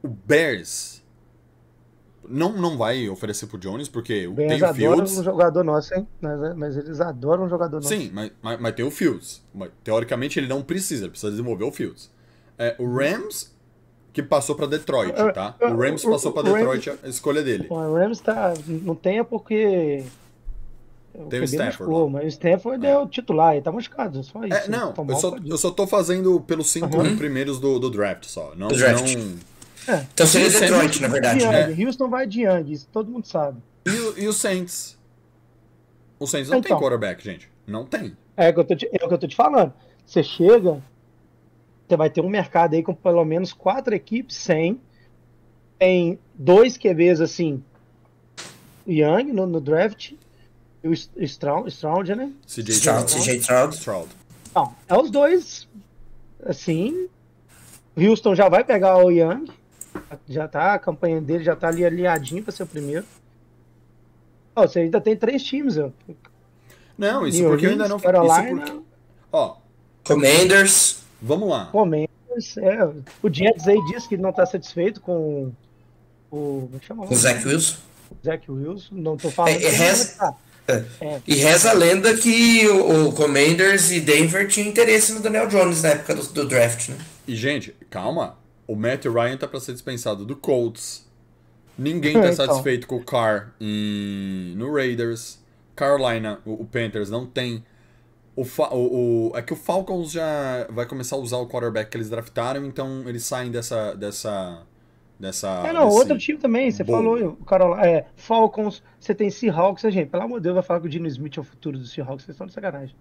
O Bears não, não vai oferecer pro Jones, porque O tem Bears o adora Fields. um jogador nosso, hein? Mas, mas eles adoram um jogador nosso. Sim, mas, mas, mas tem o Fields. Mas, teoricamente ele não precisa, ele precisa desenvolver o Fields. É, o Rams, que passou pra Detroit, É, tá? é, O Rams o- passou pra o Detroit, a escolha dele. O Rams tá, não tem é porque. Tem o Stafford machucou. Mas o Stafford é. o titular, ele tá machucado, só isso. É, não, Tomar eu só, eu só tô fazendo pelos cinco Uhum. primeiros do, do draft só. Não, Do draft. não- Então seria Detroit, na verdade, né? Houston vai de Young, isso todo mundo sabe. E, o- e os Saints? O Saints não tem Então. quarterback, gente. Não tem. É, o que eu tô te, é o que eu tô te falando. Você chega, você vai ter um mercado aí com pelo menos quatro equipes sem. Tem dois QBs assim, Young no, no draft, e o Stroud, Stroud, né? CJ Stroud, Stroud. CJ Stroud. Stroud. Não, é os dois, assim. Houston já vai pegar o Young, já tá, a campanha dele já tá ali alinhadinho para ser o primeiro. Ó, você ainda tem três times, ó. Não, isso New porque eu ainda Orleans, não. Isso Carolina, porque... Ó, Commanders. Vamos lá. Commanders, é. O Jets aí disse que não tá satisfeito com o. Como é que chama? O Zach Wilson. Zach Wilson. Não tô falando. É, é, reza- vai estar. É. E reza a lenda que o, o Commanders e Denver tinham interesse no Daniel Jones na época do, do draft, né? E, gente, calma. O Matt Ryan tá pra ser dispensado do Colts. Ninguém tá <laughs> Então. satisfeito com o Carr em... no Raiders. Carolina, o, o Panthers não tem. O, o, o- é que o Falcons já vai começar a usar o quarterback que eles draftaram, então eles saem dessa. dessa. dessa. É, não, desse- outro time também, você bolo. falou, o Carol, é, Falcons, você tem Seahawks, gente, pelo amor de Deus, vai falar que o Dino Smith é o futuro do Seahawks, vocês estão de sacanagem.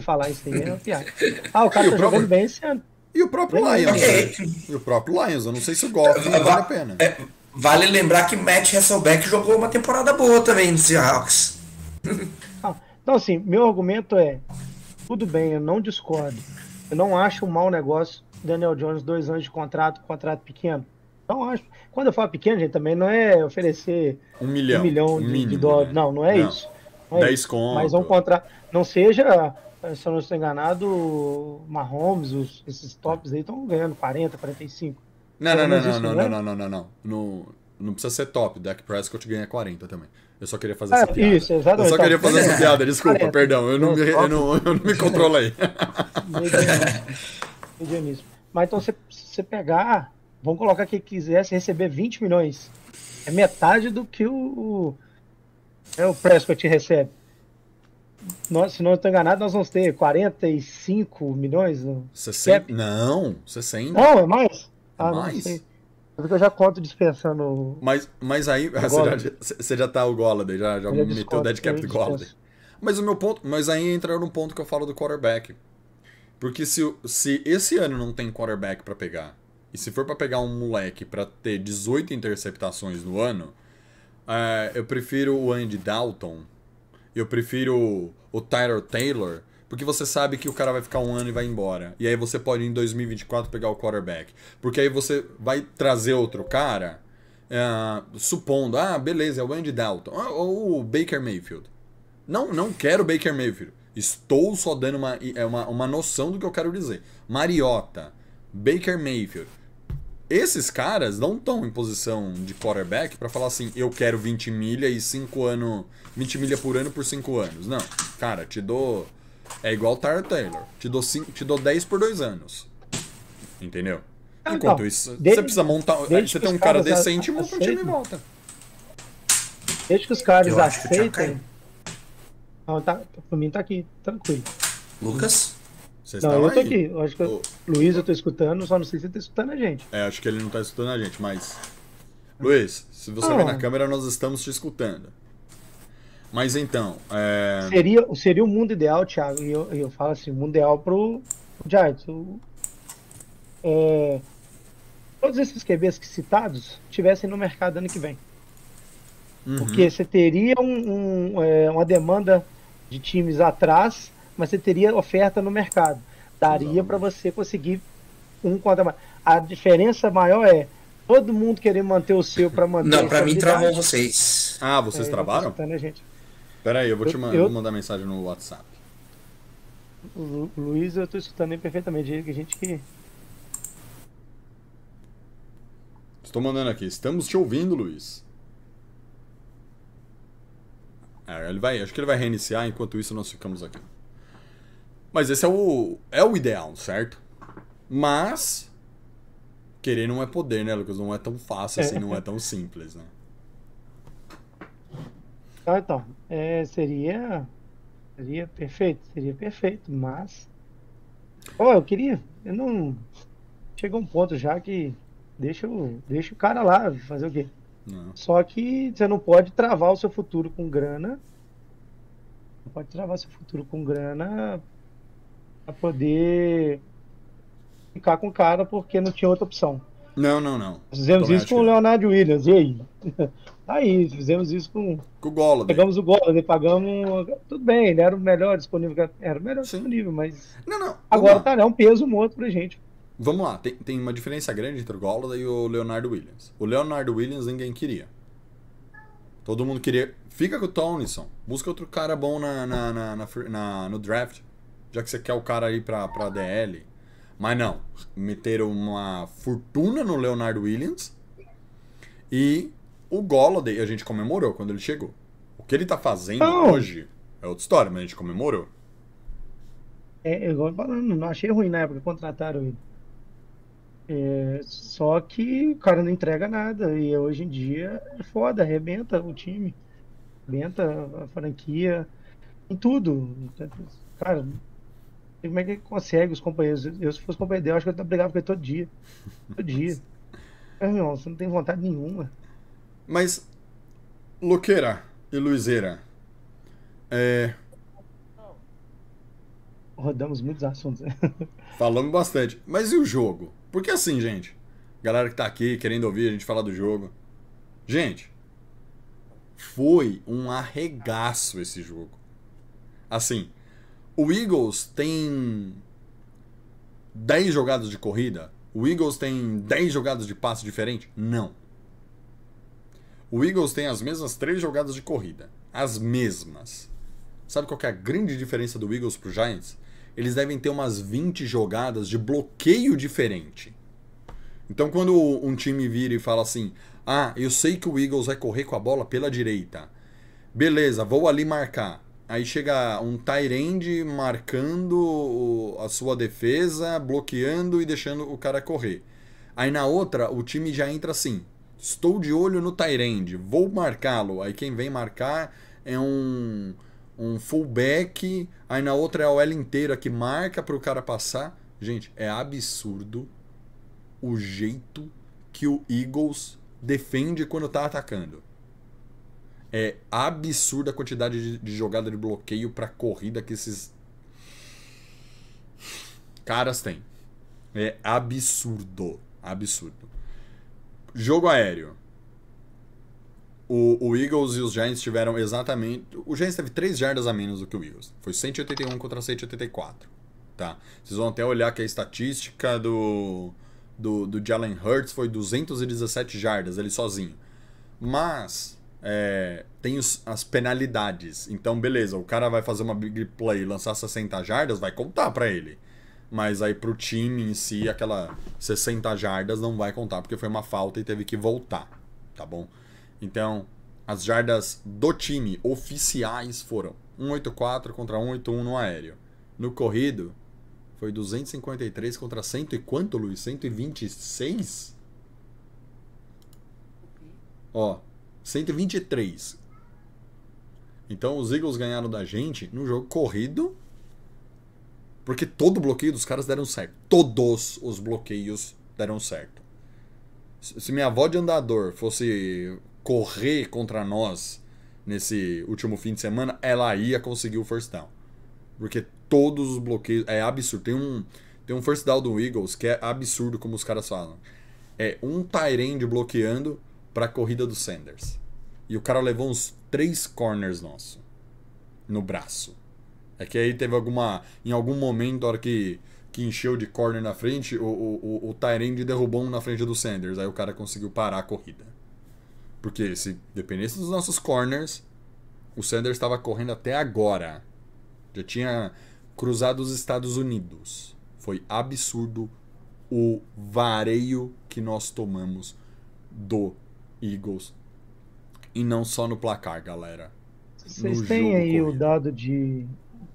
Falar isso aí é uma piada. <laughs> Ah, o cara E tá o próprio- jogando bem esse ano. E o próprio Ok. Lions. né? E o próprio Lions. Eu não sei se o Goff vale a pena. É, vale lembrar que Matt Hasselbeck jogou uma temporada boa também no Seahawks. Ah, então, assim, meu argumento é: tudo bem, eu não discordo. Eu não acho um mau negócio Daniel Jones, dois anos de contrato, contrato pequeno. Não acho. Quando eu falo pequeno, gente, também não é oferecer Um milhão. um milhão um de, de mínimo, dólares. né? Não, não é isso. Não é 10 isso. conto. Mas é um contrato. Não seja, se eu não estou enganado, Mahomes, os, esses tops aí estão ganhando 40, 45. Não, não, não, não, não, não não, não, não, não. Não, não precisa ser top. Dak Prescott ganha 40 também. Eu só queria fazer Ah, essa piada. isso, exatamente. Eu só queria fazer essa piada, desculpa, 40. perdão. Eu não, me, eu não, eu não me controlei. Medianíssimo. Mas então você, você pegar, vamos colocar que quisesse receber 20 milhões. É metade do que o, o, é, o Prescott recebe. Nós, se não estou enganado, nós vamos ter 45 milhões. no 60? cap. Não, 60. Não, é mais? Ah, não mais? Porque eu já conto dispensando. Mas, mas aí, <laughs> você já, você já tá o Golladay, já, já já meteu o dead cap do. Golladay. Mas o meu ponto, mas aí entra no ponto que eu falo do quarterback. Porque se, se esse ano não tem quarterback pra pegar, e se for pra pegar um moleque pra ter 18 interceptações no ano, é, eu prefiro o Andy Dalton, eu prefiro o Tyler Taylor, porque você sabe que o cara vai ficar um ano e vai embora. E aí você pode em 2024 pegar o quarterback. Porque aí você vai trazer outro cara, é, supondo, ah, beleza, é o Andy Dalton, ah, ou o Baker Mayfield. Não, não quero Baker Mayfield. Estou só dando uma, é uma, uma noção do que eu quero dizer. Mariota, Baker Mayfield. Esses caras não estão em posição de quarterback para falar assim, eu quero 20 milha e 5 anos. 20 milha por ano por 5 anos. Não. Cara, te dou. É igual o Tyler Taylor. Te dou, cinco, te dou 10 por 2 anos. Entendeu? Ah, Enquanto então, isso, desde- você precisa montar. Você tem um cara decente, monta um time e aceitem. volta. Desde que os caras Eu aceitem. Não, tá, pra mim tá aqui, tranquilo. Lucas? Vocês Não, eu tô aí? aqui. Eu acho que eu- Luiz, eu tô escutando, só não sei se você tá escutando a gente. É, acho que ele não tá escutando a gente, mas. Luiz, se você Ah. ver na câmera, nós estamos te escutando. Mas então, é. Seria, seria o mundo ideal, Thiago, e eu, e eu falo assim, o mundo ideal pro, pro Giants. O- é, todos esses QBs que citados tivessem no mercado ano que vem. uhum. Porque você teria um- um, é, uma demanda de times atrás, mas você teria oferta no mercado. Daria para você conseguir um contra mais. A diferença maior é todo mundo querer manter o seu para manter Não, a pra mim travou vocês. Ah, vocês É, travaram? tá a gente. Pera aí, eu vou te Eu- ma- eu- vou mandar mensagem no WhatsApp. Lu- Luiz, eu tô escutando ele perfeitamente. Ele que a gente que. Estou mandando aqui. Estamos te ouvindo, Luiz. É, ele vai, acho que ele vai reiniciar, enquanto isso nós ficamos aqui. Mas esse é o, é o ideal, certo? Mas querer não é poder, né, Lucas? Não é tão fácil assim, não é <laughs> tão simples, né? Ah, então, é, seria. Seria perfeito, seria perfeito, mas. Ó, eu queria. Eu não. Chega um ponto já que. Deixa, o- deixa o cara lá fazer o quê? Não. Só que você não pode travar o seu futuro com grana. Não pode travar seu futuro com grana pra poder ficar com o cara porque não tinha outra opção. Não, não, não. Fizemos isso com o Leonardo Williams, e aí? Tá aí, fizemos isso com. Com o Golladay. Pegamos o Golladay, pagamos. Tudo bem, ele era o melhor disponível. Era o melhor Sim. disponível, mas. Não, não. Agora lá. tá, é um peso morto pra gente. Vamos lá, tem, tem uma diferença grande entre o Golladay e o Leonardo Williams. O Leonardo Williams ninguém queria. Todo mundo queria. Fica com o Townsend. Busca outro cara bom na, na, na, na na- no draft. Já que você quer o cara aí pra, pra DL. Mas não. Meteram uma fortuna no Leonardo Williams. E o Golladay a gente comemorou quando ele chegou. O que ele tá fazendo hoje é outra história, mas a gente comemorou. É, igual eu falando, não achei ruim na época que contrataram ele. É, só que o cara não entrega nada. E hoje em dia é foda, arrebenta o time. Arrebenta a franquia. Em tudo. Cara, como é que ele consegue os companheiros? Eu, se fosse companheiro dele, eu acho que eu brigava com ele todo dia. Todo <laughs> dia. Mas, irmão, você não tem vontade nenhuma. Mas, Loqueira e Luizeira, é, Rodamos muitos assuntos. <laughs> falamos bastante. Mas e o jogo? Porque assim, gente, galera que tá aqui querendo ouvir a gente falar do jogo. Gente, foi um arregaço esse jogo. Assim, o Eagles tem 10 jogadas de corrida? O Eagles tem 10 jogadas de passe diferente? Não. O Eagles tem as mesmas 3 jogadas de corrida. As mesmas. Sabe qual é a grande diferença do Eagles pro Giants? Eles devem ter umas 20 jogadas de bloqueio diferente. Então quando um time vira e fala assim: "Ah, eu sei que o Eagles vai correr com a bola pela direita. Beleza, vou ali marcar. Aí chega um end marcando a sua defesa, bloqueando e deixando o cara correr. Aí na outra, o time já entra assim: estou de olho no end, vou marcá-lo. Aí quem vem marcar é um um fullback, aí na outra é a OL inteira que marca para o cara passar. Gente, é absurdo o jeito que o Eagles defende quando tá atacando. É absurda a quantidade de, de jogada de bloqueio para corrida que esses caras têm. É absurdo, absurdo. Jogo aéreo. O, o Eagles e os Giants tiveram exatamente. O Giants teve 3 jardas a menos do que o Eagles. Foi 181 contra 184. Tá? Vocês vão até olhar que a estatística do, do, do Jalen Hurts foi 217 jardas, ele sozinho. Mas é, tem os- as penalidades. Então, beleza, o cara vai fazer uma big play lançar 60 jardas, vai contar pra ele. Mas aí pro time em si, aquela 60 jardas não vai contar, porque foi uma falta e teve que voltar. Tá bom? Então, as jardas do time oficiais foram 184 contra 181 no aéreo. No corrido, foi 253 contra 100 e quanto, Luiz? 126? Ó, 123. Então os Eagles ganharam da gente no jogo corrido. Porque todo bloqueio dos caras deram certo. Todos os bloqueios deram certo. Se minha avó de andador fosse correr contra nós nesse último fim de semana, ela ia conseguir o first down. Porque todos os bloqueios. É absurdo. Tem um, tem um first down do Eagles que é absurdo como os caras falam. É um Tyrande bloqueando pra corrida do Sanders. E o cara levou uns três corners nosso no braço. É que aí teve alguma. Em algum momento, a hora que, que encheu de corner na frente, o, o, o, o Tyrande derrubou um na frente do Sanders. Aí o cara conseguiu parar a corrida. Porque se dependesse dos nossos corners, o Sanders estava correndo até agora. Já tinha cruzado os Estados Unidos. Foi absurdo o vareio que nós tomamos do Eagles. E não só no placar, galera. Vocês têm aí o corrido. dado de,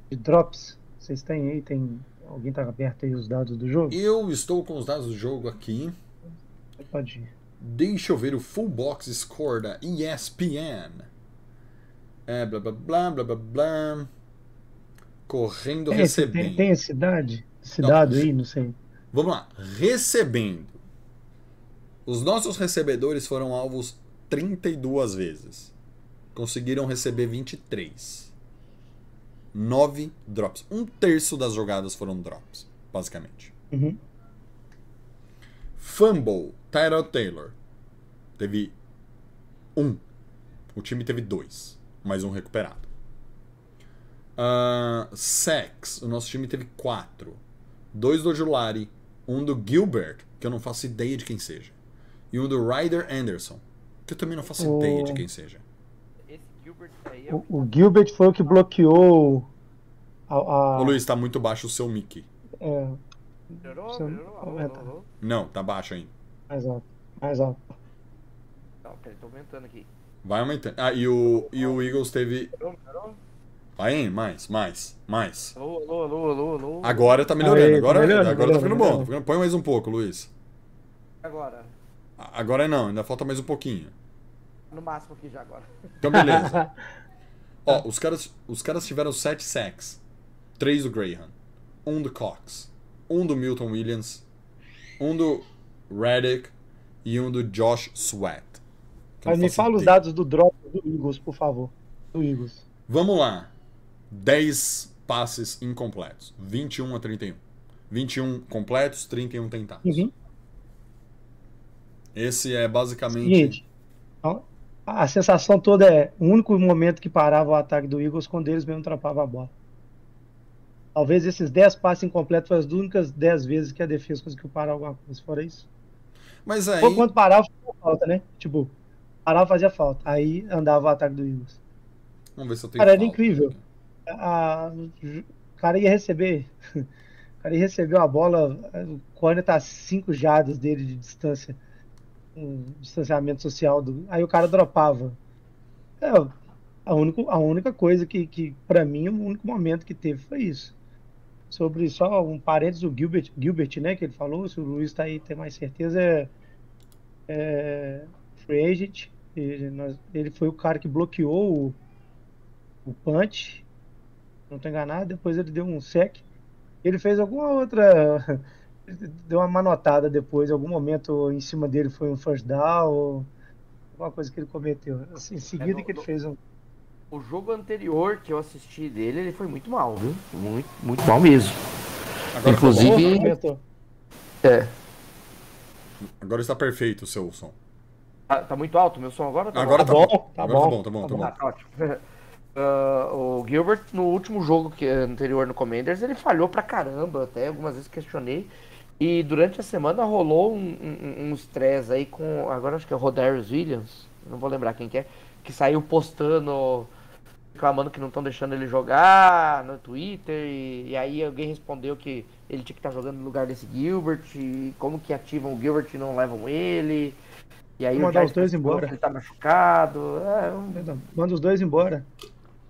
de drops? Vocês têm aí? Tem, alguém tá aberto aí os dados do jogo? Eu estou com os dados do jogo aqui. Pode ir. Deixa eu ver o full box score da ESPN. É, blá blá blá blá blá blá. Correndo, esse- recebendo. tem, tem esse dado? Esse Não. dado aí? Não sei. Vamos lá. Recebendo. Os nossos recebedores foram alvos 32 vezes. Conseguiram receber 23. 9 drops. Um terço das jogadas foram drops, basicamente. Uhum. Fumble, Tyrell Taylor. Teve um. O time teve dois. Mais um recuperado. Ah, sacks, o nosso time teve quatro. Dois do Julari, um do Gilbert, que eu não faço ideia de quem seja. E um do Ryder Anderson, que eu também não faço O- ideia de quem seja. Esse Gilbert aí é o O, o Gilbert foi o que bloqueou a. a Ô Luiz, tá muito baixo o seu mic. é, Melhorou, melhorou, aumenta. alô, alô. Não, tá baixo ainda. mais alto. Mais alto. Não, peraí, tô aumentando aqui. Vai aumentando. Ah, e o, e o Eagles teve. Melhorou, melhorou? Vai, hein? Mais, mais, mais. Alô, alô, alô, alô, alô. Agora tá melhorando. Aí, Agora, tá melhorando, agora tá ficando melhorando, bom. melhorando. tá Põe mais um pouco, Luiz. Agora. Agora não, ainda falta mais um pouquinho. No máximo aqui já agora. Então, beleza. <laughs> Ó, os caras, os caras tiveram 7 sacks. 3 do Graham. Um do Cox. Um do Milton Williams. Um do Reddick. E um do Josh Sweat. Eu Mas me faço fala os dados do drop do Eagles, por favor. Do Eagles. Vamos lá. 10 passes incompletos. 21 a 31. 21 completos, 31 tentados. Uhum. Esse é basicamente. Seguinte. A sensação toda é o único momento que parava o ataque do Eagles quando eles mesmo trapavam a bola. Talvez esses 10 passes incompletos foram as únicas 10 vezes que a defesa conseguiu parar alguma coisa. Fora isso. Mas aí. Ou quando parava, fazia falta, né? Tipo, parava, fazia falta. Aí andava o ataque do Eagles. Vamos ver se eu tenho. Cara, era falta. incrível. A- o cara ia receber. <laughs> O cara ia receber uma bola. O corner tá a 5 jardas dele de distância. Um distanciamento social. Do, aí o cara dropava. É, a, único, a única coisa que, que para mim, o único momento que teve foi isso. Sobre só um parênteses, o Gilbert, Gilbert, né, que ele falou, se o Luiz tá aí, tem mais certeza, é, é free agent. Ele, nós- ele foi o cara que bloqueou o, o punch, não tô enganado, depois ele deu um sec. Ele fez alguma outra. Deu uma manotada depois, em algum momento em cima dele foi um first down, ou alguma coisa que ele cometeu. Assim, em seguida no- que ele no- fez um. O jogo anterior que eu assisti dele, ele foi muito mal, viu? Muito, muito mal mesmo. Agora ficou Inclusive- bom? Comentou. É. Agora está perfeito o seu som. Tá, tá muito alto o meu som agora? Tá Agora Tá tá bom, bom. tá Agora bom, tá bom, tá bom, tá tá bom. bom. Ah, tá ótimo. <laughs> Ah, o Gilbert, no último jogo que, anterior no Commanders, ele falhou pra caramba. Até algumas vezes questionei. E durante a semana rolou um, um, um estresse aí com. Agora acho que é o Rodarius Williams. Não vou lembrar quem que é. Que saiu postando. Reclamando que não estão deixando ele jogar no Twitter. E, e aí alguém respondeu que ele tinha que estar jogando no lugar desse Gilbert. E como que ativam o Gilbert e não levam ele. E aí o mandar os dois embora. Ele tá machucado. É, um- Manda os dois embora.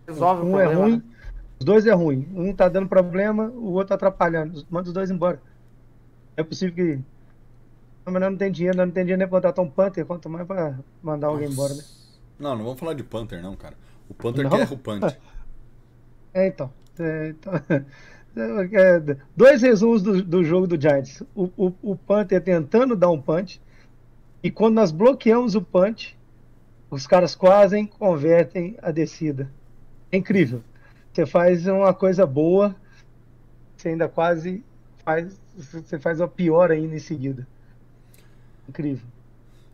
resolve o Um é problema. ruim, né? os dois é ruim. Um tá dando problema, o outro tá atrapalhando. Manda os dois embora. É possível que. Mas não tem dinheiro, não tem dinheiro nem pra contratar um Panther, quanto mais pra mandar alguém embora, né? Não, não vamos falar de Panther, não, cara. O Panther Não? quer erra o Punt. É, então. É, então <laughs> é, dois resumos do, do jogo do Giants. O, o, o Panther tentando dar um punch. E quando nós bloqueamos o punch, os caras quase convertem a descida. É incrível. Você faz uma coisa boa, você ainda quase faz. Você faz uma pior ainda em seguida. Incrível.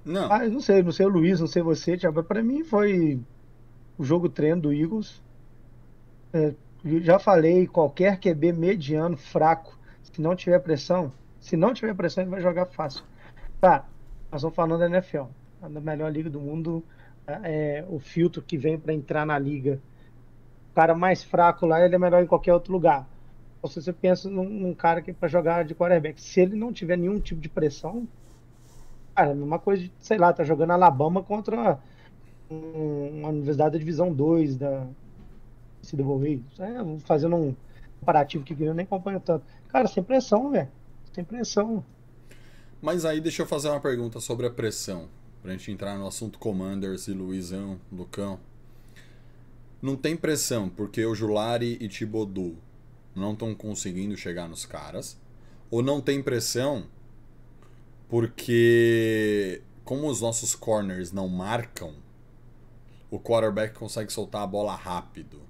Não, Ah, não sei, não sei o Luiz, não sei você, Thiago, mas pra mim foi o jogo treino do Eagles. É, já falei, qualquer QB mediano, fraco, se não tiver pressão, se não tiver pressão, ele vai jogar fácil. Tá, nós estamos falando da NFL, a melhor liga do mundo, é, o filtro que vem para entrar na liga. O cara mais fraco lá, ele é melhor em qualquer outro lugar. Ou se você pensa num, num cara que para jogar de quarterback, se ele não tiver nenhum tipo de pressão, Cara, a mesma coisa de, sei lá, tá jogando Alabama contra um- uma universidade da divisão 2 da CWA. É, fazendo um comparativo que eu nem acompanho tanto. Cara, sem pressão, velho. Sem pressão. mas aí deixa eu fazer uma pergunta sobre a pressão. Pra gente entrar no assunto Commanders e Luizão, Lucão. Não tem pressão, porque o Julari e Thibodeau não estão conseguindo chegar nos caras. Ou não tem pressão porque, como os nossos corners não marcam, o quarterback consegue soltar a bola rápido.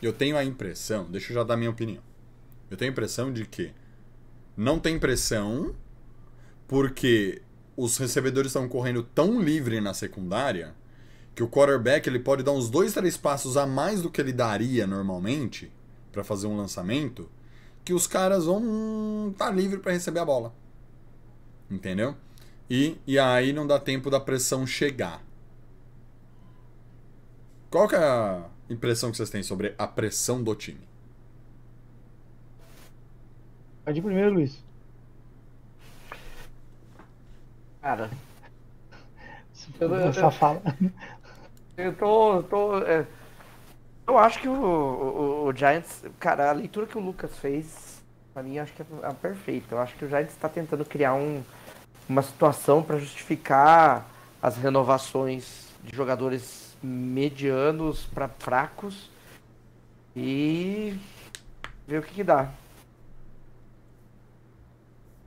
Eu tenho a impressão, deixa eu já dar minha opinião. Eu tenho a impressão de que não tem pressão porque os recebedores estão correndo tão livre na secundária que o quarterback ele pode dar uns dois, três passos a mais do que ele daria normalmente para fazer um lançamento, que os caras vão estar tá livre para receber a bola. Entendeu? E, e aí não dá tempo da pressão chegar. Qual que é a impressão que vocês têm sobre a pressão do time? Pode ir primeiro, Luiz. Cara, começar a falar. <laughs> Eu tô. tô é, eu acho que o, o, o Giants. Cara, a leitura que o Lucas fez, pra mim, acho que é, é perfeita. Eu acho que o Giants está tentando criar um, uma situação para justificar as renovações de jogadores medianos para fracos e ver o que, que dá.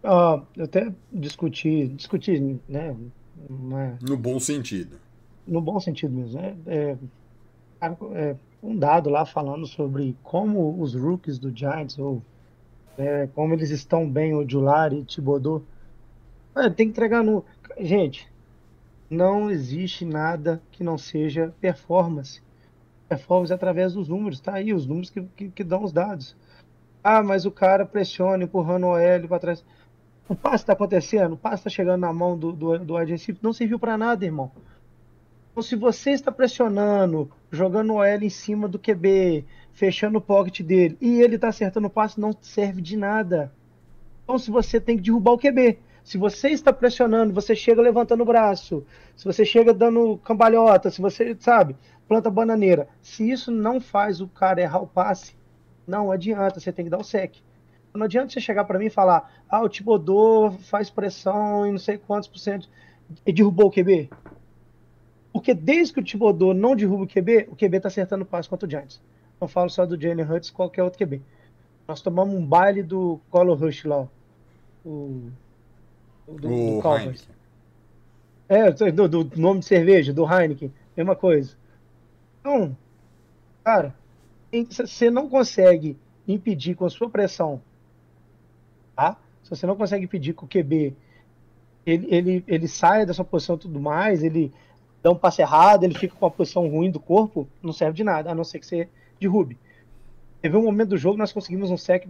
Ó, eu até discuti, discuti, né? uma- No bom sentido. no bom sentido mesmo, né? É, a- é, um dado lá falando sobre como os rookies do Giants, ou é, como eles estão bem, o Julari e Thibodeau. É, tem que entregar no. Gente, não existe nada que não seja performance. Performance é através dos números, tá aí, os números que, que, que dão os dados. Ah, mas o cara pressiona, empurrando o L para trás. O passe está acontecendo, o passe está chegando na mão do, do, do não serviu para nada, irmão. Então, se você está pressionando, jogando o L em cima do QB, fechando o pocket dele, e ele está acertando o passe, não serve de nada. Então, se você tem que derrubar o QB, se você está pressionando, você chega levantando o braço, se você chega dando cambalhota, se você, sabe, planta bananeira, se isso não faz o cara errar o passe, não adianta, você tem que dar o sec. Não adianta você chegar para mim e falar, ah, o Tibodô faz pressão em não sei quantos por cento e derrubou o QB. Porque desde que o Tibodô não derruba o QB, o QB tá acertando o passe contra o Giants. Não falo só do Jalen Hurts, qualquer outro QB. Nós tomamos um baile do Colo Rush lá, o, o do, do O Cowboys. Heineken. É, do, do nome de cerveja, do Heineken, mesma coisa. Então, cara, você não consegue impedir com a sua pressão, tá? Se você não consegue impedir que o QB ele, ele, ele saia da sua posição e tudo mais, ele dá um passe errado, ele fica com a posição ruim do corpo, não serve de nada, a não ser que você derrube. Teve um momento do jogo, nós conseguimos um sec,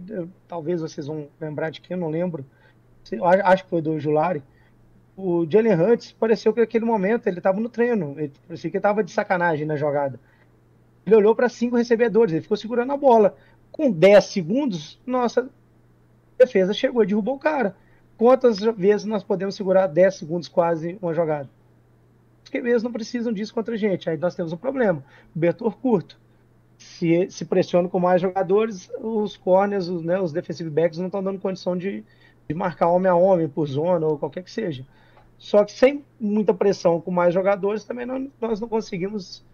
talvez vocês vão lembrar de quem, eu não lembro. Acho que foi do Julari o Jalen Hurts pareceu que naquele momento ele estava no treino, ele parecia que estava de sacanagem na jogada. Ele olhou para cinco recebedores, ele ficou segurando a bola. Com 10 segundos, nossa defesa chegou e derrubou o cara. Quantas vezes nós podemos segurar 10 segundos quase uma jogada? Os QBs não precisam disso contra a gente. Aí nós temos um problema. Cobertor curto. Se, se pressiona com mais jogadores, os corners, os, né, os defensive backs não estão dando condição de, de marcar homem a homem por zona ou qualquer que seja. Só que sem muita pressão com mais jogadores, também não- nós não conseguimos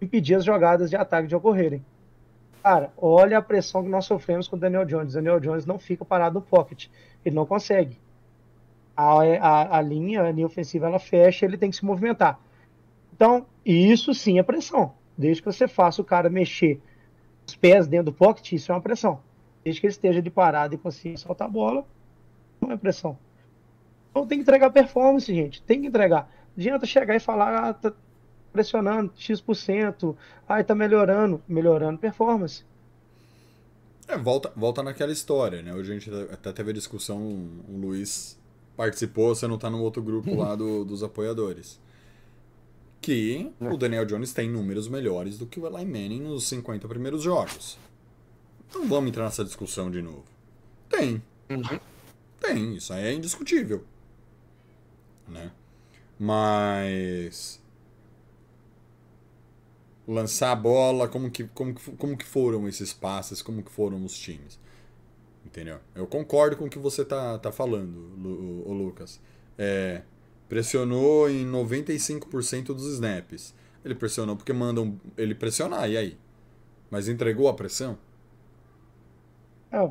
impedir as jogadas de ataque de ocorrerem. Cara, olha a pressão que nós sofremos com o Daniel Jones. Daniel Jones não fica parado no pocket. Ele não consegue. A, a, a linha, a linha ofensiva, ela fecha, ele tem que se movimentar. Então, isso sim é pressão. Desde que você faça o cara mexer os pés dentro do pocket, isso é uma pressão. Desde que ele esteja de parado e consiga soltar a bola, não é pressão. Então tem que entregar performance, gente. Tem que entregar. Não adianta chegar e falar, ah, tá pressionando X%, ah, tá melhorando. Melhorando performance. É, volta, volta naquela história, né? Hoje a gente até teve a discussão, o Luiz participou, você não tá no outro grupo lá do- <laughs> dos apoiadores. Que o Daniel Jones tem números melhores do que o Eli Manning nos 50 primeiros jogos. Não vamos entrar nessa discussão de novo. Tem. Tem, isso aí é indiscutível. Né? Mas lançar a bola, como que, como, que, como que foram esses passes, como que foram os times. Entendeu? Eu concordo com o que você tá, tá falando, o Lucas. É, pressionou em 95% dos snaps. Ele pressionou porque mandam ele pressionar, e aí? Mas entregou a pressão? É,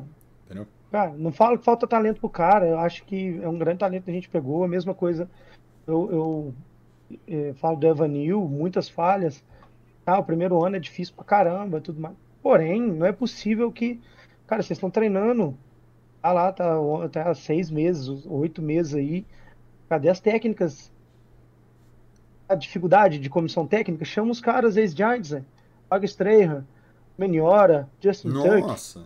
Entendeu? Cara, não falo que falta talento pro cara, eu acho que é um grande talento que a gente pegou, a mesma coisa, eu, eu eh, falo do Evanil, muitas falhas, tá, o primeiro ano é difícil pra caramba, tudo mais, porém, não é possível que, cara, vocês estão treinando, tá lá, tá, tá seis meses, oito meses aí, cadê as técnicas? A dificuldade de comissão técnica, chama os caras ex-Giants, né? Paga Strahan, Meniora, Justin Tuck, Nossa!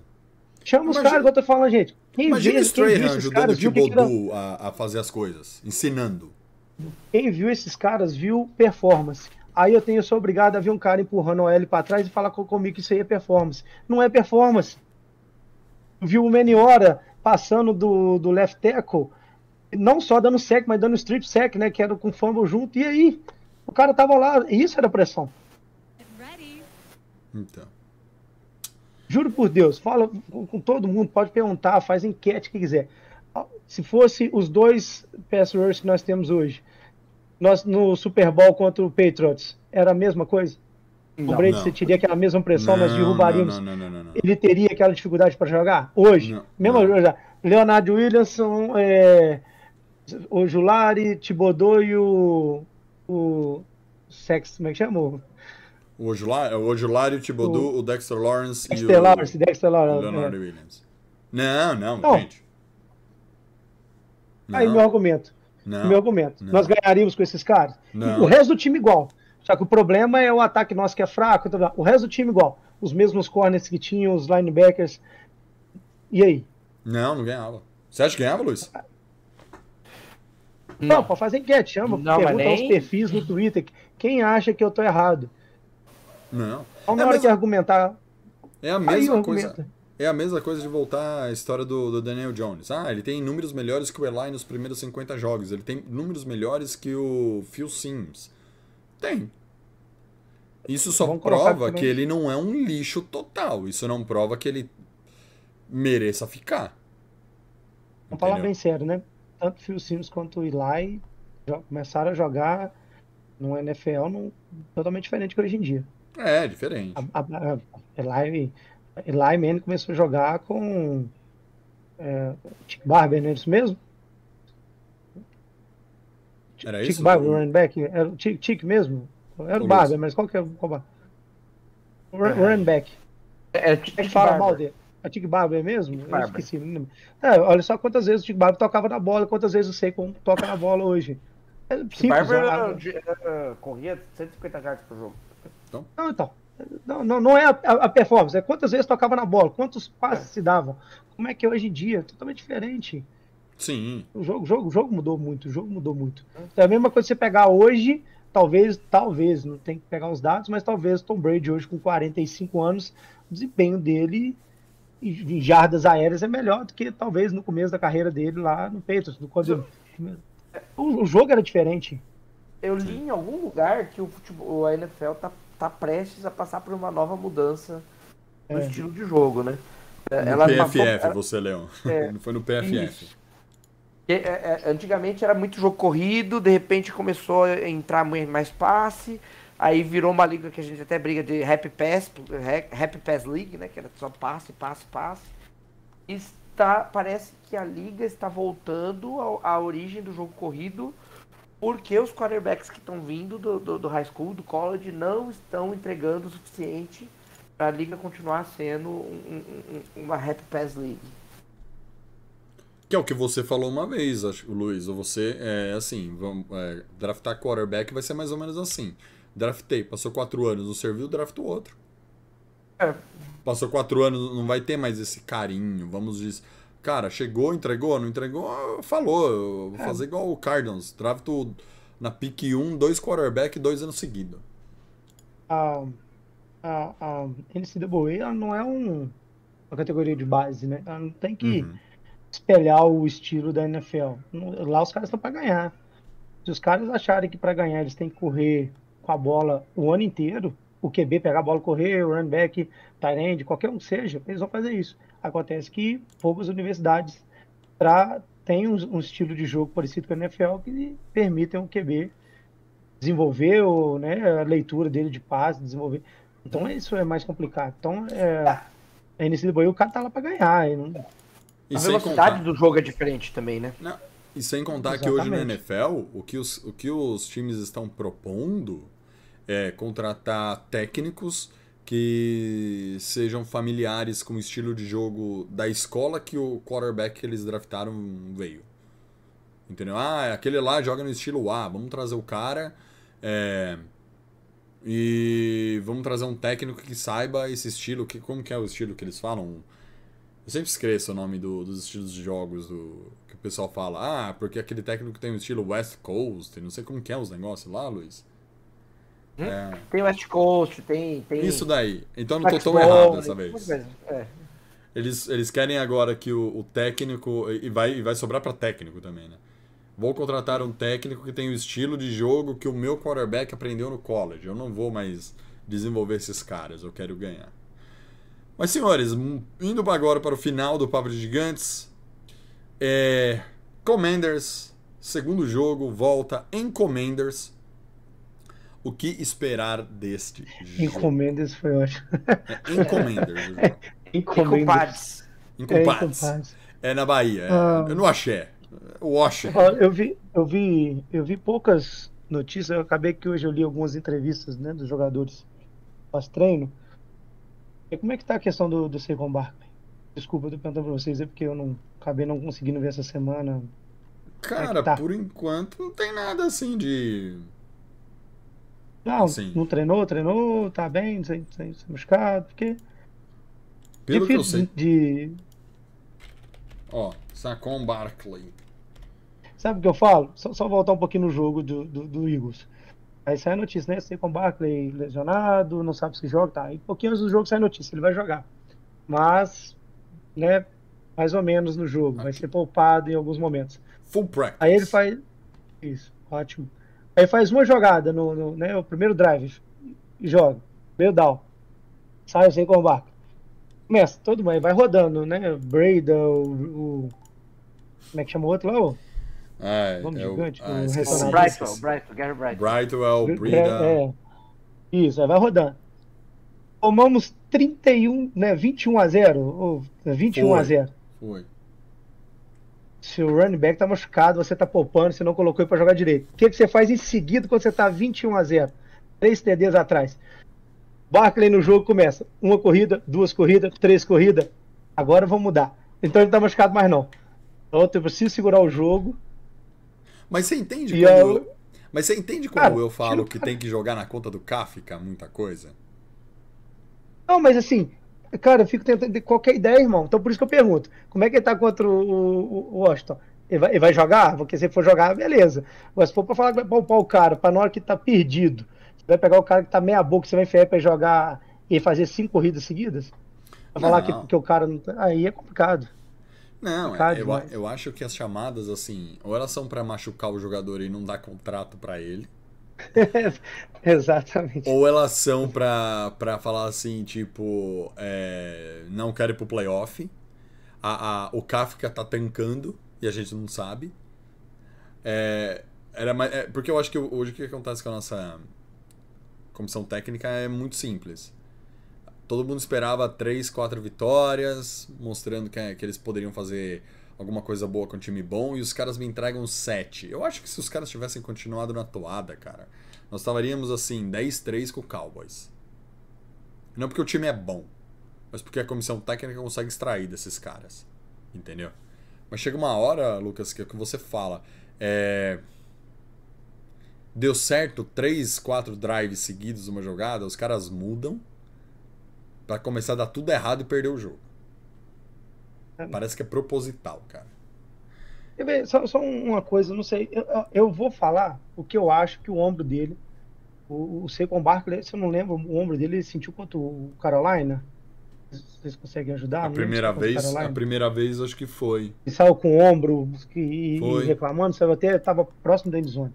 Chama os Imagina- caras que eu tô falando, gente. Quem Imagina vê, o quem Strahan ajudando caras o que era- a, a fazer as coisas, ensinando. Quem viu esses caras viu performance. Aí eu tenho, eu sou obrigado a ver um cara empurrando o L pra trás e falar co- comigo que isso aí é performance. Não é performance. Viu o Meniora passando do, do left tackle, não só dando sec, mas dando strip sec, né? Que era com fumble junto. E aí, o cara tava lá, e isso era pressão. Então. Juro por Deus, fala com, com todo mundo, pode perguntar, faz enquete que quiser. Se fosse os dois pass rushers que nós temos hoje, nós no Super Bowl contra o Patriots, era a mesma coisa? O Brady teria aquela mesma pressão, nós Não, derrubaríamos. Não, não, não, não, não. Ele teria aquela dificuldade para jogar? Hoje, mesmo não. hoje, Leonardo Williamson, é, o Julari, Thibodeau e o, o Sex, como é que chamou? O Ojulari, o Ojulari, o o Dexter Lawrence e Dexter o, Lawrence, Dexter Lawrence. Leonardo é. Williams. Não, não, Não. gente. Aí meu argumento. não. meu argumento. não. Nós ganharíamos com esses caras. Não. O resto do time igual. Só que o problema é o ataque nosso que é fraco. lá. O resto do time igual. Os mesmos corners que tinham, os linebackers. E aí? Não, não ganhava. Você acha que ganhava, Luiz? Não, pode fazer enquete. Chama, Não, pergunta aos nem- perfis no Twitter. Quem acha que eu tô errado? Não. Então, na É a hora mesma- que argumentar. É a mesma o coisa. argumento. É a mesma coisa de voltar à história do, do Daniel Jones. Ah, ele tem números melhores que o Eli nos primeiros 50 jogos. Ele tem números melhores que o Phil Sims. Tem. Isso só Vamos prova que ele não é um lixo total. Isso não prova que ele mereça ficar. Vamos falar bem sério, né? Tanto Phil Sims quanto o Eli começaram a jogar no NFL num, totalmente diferente que hoje em dia. É, diferente. A, a, a Eli, Eli Manning começou a jogar com é, Barber, não é isso mesmo? Era Chick isso? Barber, o running back? Era o Chick, Chick mesmo? Era o Barber, mas qual que é o qual Bar- o run- o running back? É, A gente fala mal dele. A Chick Barber mesmo? Eu Barber. esqueci. não. É, olha só quantas vezes o Chick Barber tocava na bola, quantas vezes o Saquon toca na bola hoje. É simples. Barber era- era- corria 150 jardas por jogo. Não, então. Não, não, não é a, a- performance, é quantas vezes tocava na bola, quantos passes se davam. Como é que é hoje em dia? Totalmente diferente. Sim. O jogo, jogo, jogo mudou muito, o jogo mudou muito. Então, é a mesma coisa que você pegar hoje, talvez, talvez, não tem que pegar os dados, mas talvez Tom Brady hoje com 45 anos, o desempenho dele em jardas aéreas é melhor do que talvez no começo da carreira dele lá no Patriots. no- Quando o, o jogo era diferente. Eu li em algum lugar que o futebol, a NFL tá, tá prestes a passar por uma nova mudança no É. estilo de jogo, né? É, No passou- PFF, ela- você, Leão. É. <laughs> Foi no PFF. Isso. É, é, antigamente era muito jogo corrido, de repente começou a entrar mais passe, aí virou uma liga que a gente até briga de Happy Pass, ha- Happy Pass League, né? Que era só passe, passe, passe. Está, parece que a liga está voltando à origem do jogo corrido, porque os quarterbacks que estão vindo do, do, do high school, do college, não estão entregando o suficiente para a liga continuar sendo um- um- uma Happy Pass League. Que é o que você falou uma vez, acho, Luiz. Ou você, é assim, vamos, é, draftar quarterback vai ser mais ou menos assim. Draftei, passou quatro anos, não serviu, drafta o outro. É. Passou quatro anos, não vai ter mais esse carinho, vamos dizer. Cara, chegou, entregou, não entregou, falou. Vou fazer igual o Cardinals. Drafto na pique 1, dois quarterback, dois anos seguidos. a, a, a NCAA ela não é um, uma categoria de base, né? Ela não tem que Uhum. Espelhar o estilo da NFL. Lá os caras estão para ganhar. Se os caras acharem que para ganhar eles têm que correr com a bola o ano inteiro, o QB pegar a bola, correr, o running back, tight end, qualquer um seja, eles vão fazer isso. Acontece que poucas universidades pra, têm um, um estilo de jogo parecido com a NFL que permitem o QB desenvolver o, né, a leitura dele de passe, desenvolver. Então isso é mais complicado. Então é, a NCAA o cara tá lá para ganhar. e não- E a sem velocidade contar, do jogo é diferente também, né? Não, e sem contar que hoje no Exatamente. NFL, o que, os, o que os times estão propondo é contratar técnicos que sejam familiares com o estilo de jogo da escola que o quarterback que eles draftaram veio. Entendeu? Ah, aquele lá joga no estilo A, vamos trazer o cara é, e vamos trazer um técnico que saiba esse estilo, que, como que é o estilo que eles falam? Eu sempre esqueço o nome do- dos estilos de jogos do que o pessoal fala. Ah, porque aquele técnico tem o estilo West Coast, não sei como que é os negócios lá, Luiz. É, Tem West Coast, tem. tem isso daí. Então eu não tô tão errado dessa vez. É. Eles, eles querem agora que o, o técnico. E vai, e vai sobrar pra técnico também, né? Vou contratar um técnico que tem o estilo de jogo que o meu quarterback aprendeu no college. Eu não vou mais desenvolver esses caras, eu quero ganhar. Mas, senhores, m- indo agora para o final do Papo de Gigantes, é... Commanders, segundo jogo, volta em Commanders. O que esperar deste jogo? Encomendas foi ótimo. É, em Commanders. o jogo. Encomendas. Compadres. Em É. É na Bahia, é, Ah. no Axé. Washington. Ó, Eu vi, eu vi, eu vi poucas notícias. Eu acabei que hoje eu li algumas entrevistas, né, dos jogadores pós-treino. E como é que tá a questão do, do Saquon Barkley? Desculpa, eu tô perguntando pra vocês, é porque eu não acabei não conseguindo ver essa semana. Cara, tá. por enquanto não tem nada assim de. Não, Sim. não treinou, treinou, tá bem, sem, sem ser machucado, porque Pelo que eu difícil sei. de, Ó, Saquon Barkley. Sabe o que eu falo? Só, só voltar um pouquinho no jogo do, do, do Eagles. Aí sai a notícia, né? Saquon Barkley lesionado, não sabe se joga, tá. E um pouquinho antes do jogo sai a notícia, ele vai jogar. Mas, né, mais ou menos no jogo, vai ser poupado em alguns momentos. Full practice. Aí ele faz. Isso, ótimo. Aí faz uma jogada no, no né, o primeiro drive e joga. Meio down. Sai sem combate. Começa, todo mundo vai rodando, né? Breda, o, o- Como é que chama o outro lá? ô? Ah, Nome é o, gigante, ah, o esqueci, O retornador. Brightwell. Brightwell, Gary Brightwell. Brightwell, Brida. É, é. Isso, aí vai rodando. Tomamos 31, né? 21 a 0. Ou 21 a Foi. 0. Foi. Se o running back tá machucado, você tá poupando, você não colocou ele pra jogar direito. O que, que você faz em seguida quando você tá 21 a 0? Três TDs atrás. Barkley no jogo começa. Uma corrida, duas corridas, três corridas. Agora vamos mudar. Então ele não tá machucado mais não. Então eu preciso segurar o jogo. Mas você entende E quando. eu- Mas você entende quando Cara, eu falo que tem que jogar na conta do Kafka muita coisa? Não, mas assim, cara, eu fico tentando ter qualquer ideia, irmão. Então por isso que eu pergunto: como é que ele tá contra o, o- o Washington? Ele vai, ele vai jogar? Porque se ele for jogar, beleza. Mas se for pra falar que vai poupar o cara, pra na hora que tá perdido, você vai pegar o cara que tá meia boca, você vai enfiar pra jogar e fazer cinco corridas seguidas? Vai falar que, Não. que o cara não tá. Aí é complicado. Não, é, eu, eu acho que as chamadas, assim, ou elas são pra machucar o jogador e não dar contrato pra ele, <laughs> Exatamente. ou elas são pra, pra falar assim, tipo, é, não quero ir pro playoff, a, a, o Kafka tá tancando e a gente não sabe. É, era, mais- é, porque eu acho que hoje o que acontece com a nossa comissão técnica é muito simples. Todo mundo esperava três, quatro vitórias, mostrando que, que eles poderiam fazer alguma coisa boa com um time bom, e os caras me entregam sete. Eu acho que se os caras tivessem continuado na toada, cara, nós estaríamos assim, 10-3 com o Cowboys. Não porque o time é bom, mas porque a comissão técnica consegue extrair desses caras. Entendeu? Mas chega uma hora, Lucas, que é o que você fala. É... Deu certo três, quatro drives seguidos uma jogada, os caras mudam pra começar a dar tudo errado e perder o jogo. Parece que é proposital, cara. Só, só uma coisa, não sei. Eu, eu vou falar o que eu acho que o ombro dele, o, o Saquon Barkley, se eu não lembro, o ombro dele ele sentiu contra o Carolina. Vocês conseguem ajudar? A primeira vez, a primeira vez acho que foi. E saiu com o ombro e, e reclamando, saiu até estava próximo da endzone.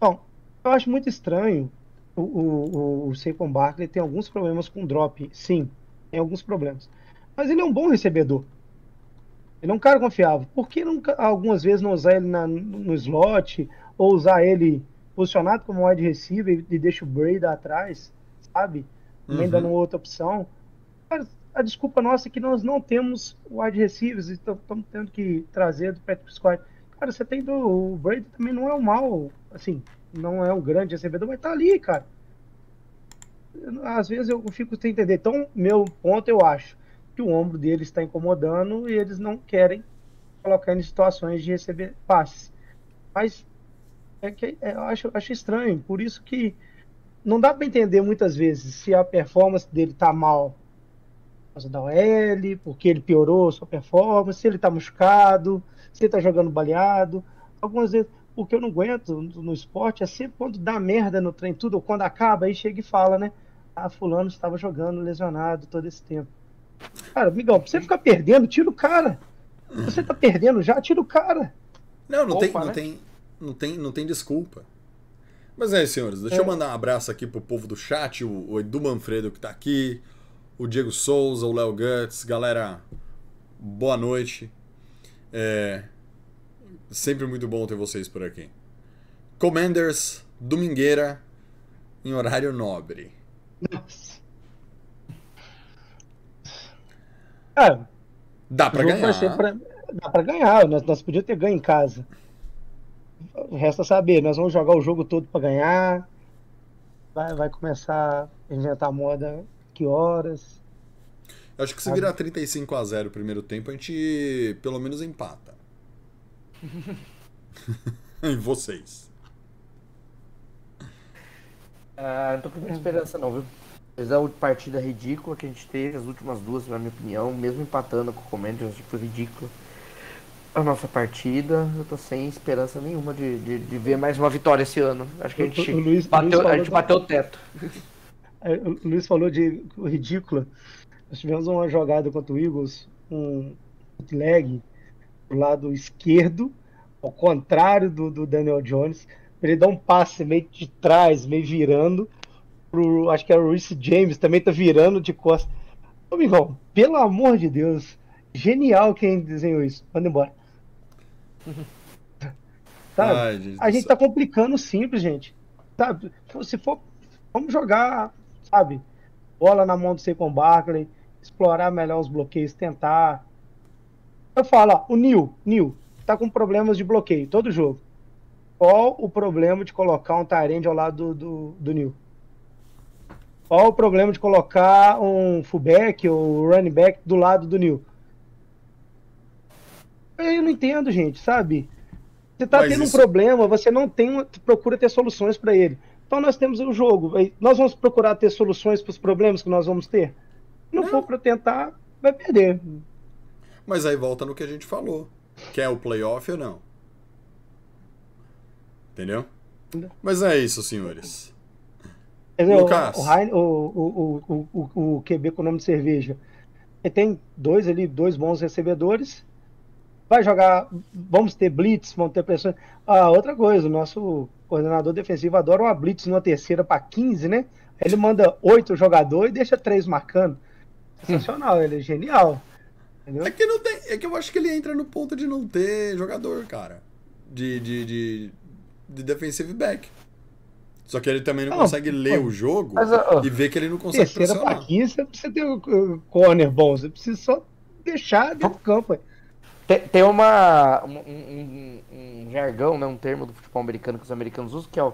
Bom, eu acho muito estranho o, o, o, Saquon Barkley tem alguns problemas com drop, sim, tem alguns problemas. Mas ele é um bom recebedor. Ele é um cara confiável. Por que nunca, algumas vezes não usar ele na- no slot ou usar ele posicionado como wide receiver e deixa o Brady atrás, sabe? Também Uhum. dando outra opção. A desculpa nossa é que nós não temos wide receivers, então estamos tendo que trazer do Patrick Scott. Cara, você tem do. O Brady também não é um mal, assim, não é um grande recebedor, mas tá ali, cara. Às vezes eu fico sem entender. Então, meu ponto, eu acho que o ombro dele está incomodando e eles não querem colocar em situações de receber passes. Mas é que é, eu acho, acho estranho, por isso que não dá para entender muitas vezes se a performance dele tá mal por causa da OL, porque ele piorou sua performance, se ele tá machucado, se ele tá jogando baleado. Algumas vezes, o que eu não aguento no, esporte é sempre quando dá merda no trem, tudo, ou quando acaba, aí chega e fala, né? Ah, fulano estava jogando lesionado todo esse tempo. Cara, pra você ficar perdendo, tira o cara. Você tá perdendo já, tira o cara. Não, não, tem, Opa, não, né? tem, não, tem, não tem desculpa. Mas é, senhores, deixa eu mandar um abraço aqui pro povo do chat, o, o Edu Manfredo que tá aqui, o Diego Souza, o Léo Guts. Galera, boa noite. É sempre muito bom ter vocês por aqui. Commanders, domingueira, em horário nobre. É, Dá pra ganhar. pra, dá pra ganhar. Nós, nós podíamos ter ganho em casa. Resta saber, nós vamos jogar o jogo todo pra ganhar. Vai, vai começar a inventar moda que horas. Eu Acho que se virar 35 a 0 o primeiro tempo, a gente pelo menos empata. <laughs> em vocês. Ah, não tô com muita esperança não, viu? Apesar de partida ridícula que a gente teve, as últimas duas, na minha opinião, mesmo empatando com o Commanders, foi ridículo. A nossa partida, eu tô sem esperança nenhuma de, de, de ver mais uma vitória esse ano. Acho que a gente, O- o Luiz- bateu, Luiz a falou gente da- bateu o teto. Aí, <laughs> O Luiz falou de ridícula. Nós tivemos uma jogada contra o Eagles, um leg do lado esquerdo, ao contrário do, do Daniel Jones. Ele dá um passe meio de trás, meio virando. Pro, acho que era o Reece James, também tá virando de costas. Ô, amigão, pelo amor de Deus, genial quem desenhou isso. Manda embora. <laughs> Sabe? Ai, gente A gente tá complicando simples, gente. Sabe? Se for, vamos jogar, sabe? Bola na mão do Saquon Barkley, explorar melhor os bloqueios, tentar. Eu falo, ó, o Nil, Nil, tá com problemas de bloqueio todo jogo. Qual o problema de colocar um Tyrande ao lado do, do, do Nil? Qual o problema de colocar um fullback ou running back do lado do Nil? Eu não entendo, gente, sabe? Você tá Mas tendo isso- um problema, você não tem, uma- procura ter soluções para ele. Então nós temos o jogo. Nós vamos procurar ter soluções para os problemas que nós vamos ter. Se não, for para tentar, vai perder. Mas aí volta no que a gente falou. Quer o playoff ou não? Entendeu? Mas é isso, senhores. Dizer, o- Lucas. O, o, o, o, o, o QB com nome de cerveja. Ele tem dois ali, dois bons recebedores. Vai jogar. Vamos ter blitz, vamos ter pressão. Ah, outra coisa, o nosso coordenador defensivo adora uma blitz numa terceira para 15, né? Ele manda oito jogadores e deixa três marcando. Sensacional, ele é genial. Entendeu? É que não tem. É que eu acho que ele entra no ponto de não ter jogador, cara. De, de, de, de defensive back. Só que ele também não Não, consegue ler o jogo Mas, ó, e ver que ele não consegue Terceira pressionar. 15, você precisa ter um uh, corner bom. Você precisa só deixar dentro do campo. Tem, tem uma, um, um- um- um jargão, né, um termo do futebol americano que os americanos usam, que é o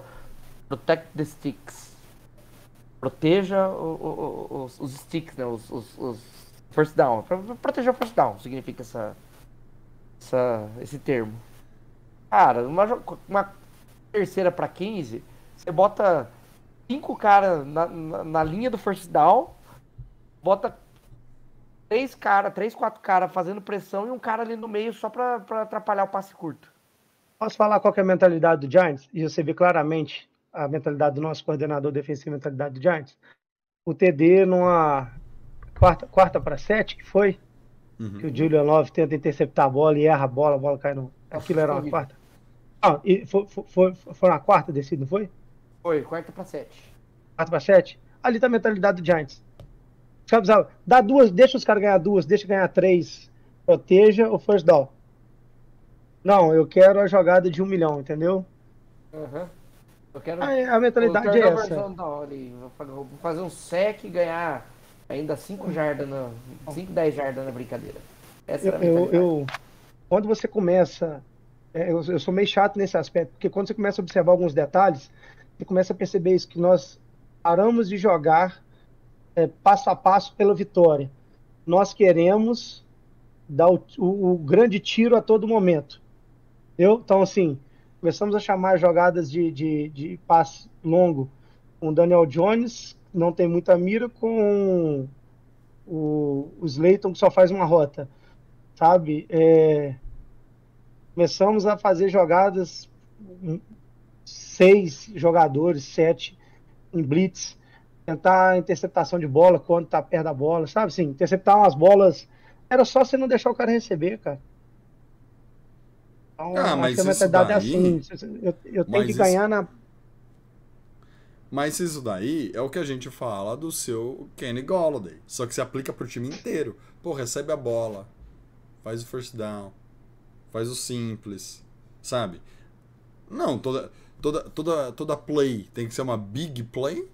protect the sticks. Proteja o- o- o- os, os sticks, né, os, os, os first down. Pra- Proteger o first down significa essa, essa, esse termo. Cara, uma, uma terceira para 15, você bota cinco caras na, na, na linha do first down, bota três cara, três, quatro caras fazendo pressão e um cara ali no meio só pra atrapalhar o passe curto. Posso falar qual é a mentalidade do Giants? E você vê claramente a mentalidade do nosso coordenador defensivo, a mentalidade do Giants. O TD numa quarta, quarta para sete, que foi, Uhum. que o Julian Love tenta interceptar a bola e erra a bola, a bola cai no. Aquilo era uma quarta. Ah, e foi, foi, foi, foi uma quarta descida, não foi? Foi, quarta pra sete. Quarta para sete? Ali tá a mentalidade do Giants. Os caras precisavam, dá duas, deixa os caras ganhar duas, deixa ganhar três, proteja o first down. Não, eu quero a jogada de um milhão, entendeu? Eu quero. A, a mentalidade o é essa. down ali. Vou fazer um sec e ganhar ainda 5 jardas na. 5, 10 jardas na brincadeira. Essa Eu, era a eu, eu- quando você começa, é, eu, eu sou meio chato nesse aspecto, porque quando você começa a observar alguns detalhes, você começa a perceber isso, que nós paramos de jogar é, passo a passo pela vitória. Nós queremos dar o, o- o grande tiro a todo momento. Entendeu? Então, assim, começamos a chamar jogadas de, de, de passe longo com Daniel Jones, não tem muita mira, com o, o Slayton, que só faz uma rota sabe? É, começamos a fazer jogadas, um, seis jogadores, sete em blitz, tentar interceptação de bola quando tá perto da bola, sabe? Assim, interceptar umas bolas. Era só você não deixar o cara receber, cara. Então, Ah, mas a isso mentalidade é daí- assim. Eu, eu tenho Mas que isso- ganhar na. Mas isso daí é o que a gente fala do seu Kenny Golladay. Só que se aplica pro time inteiro. Pô, recebe a bola, faz o first down, faz o simples, sabe? Não, toda, toda, toda, toda play tem que ser uma big play?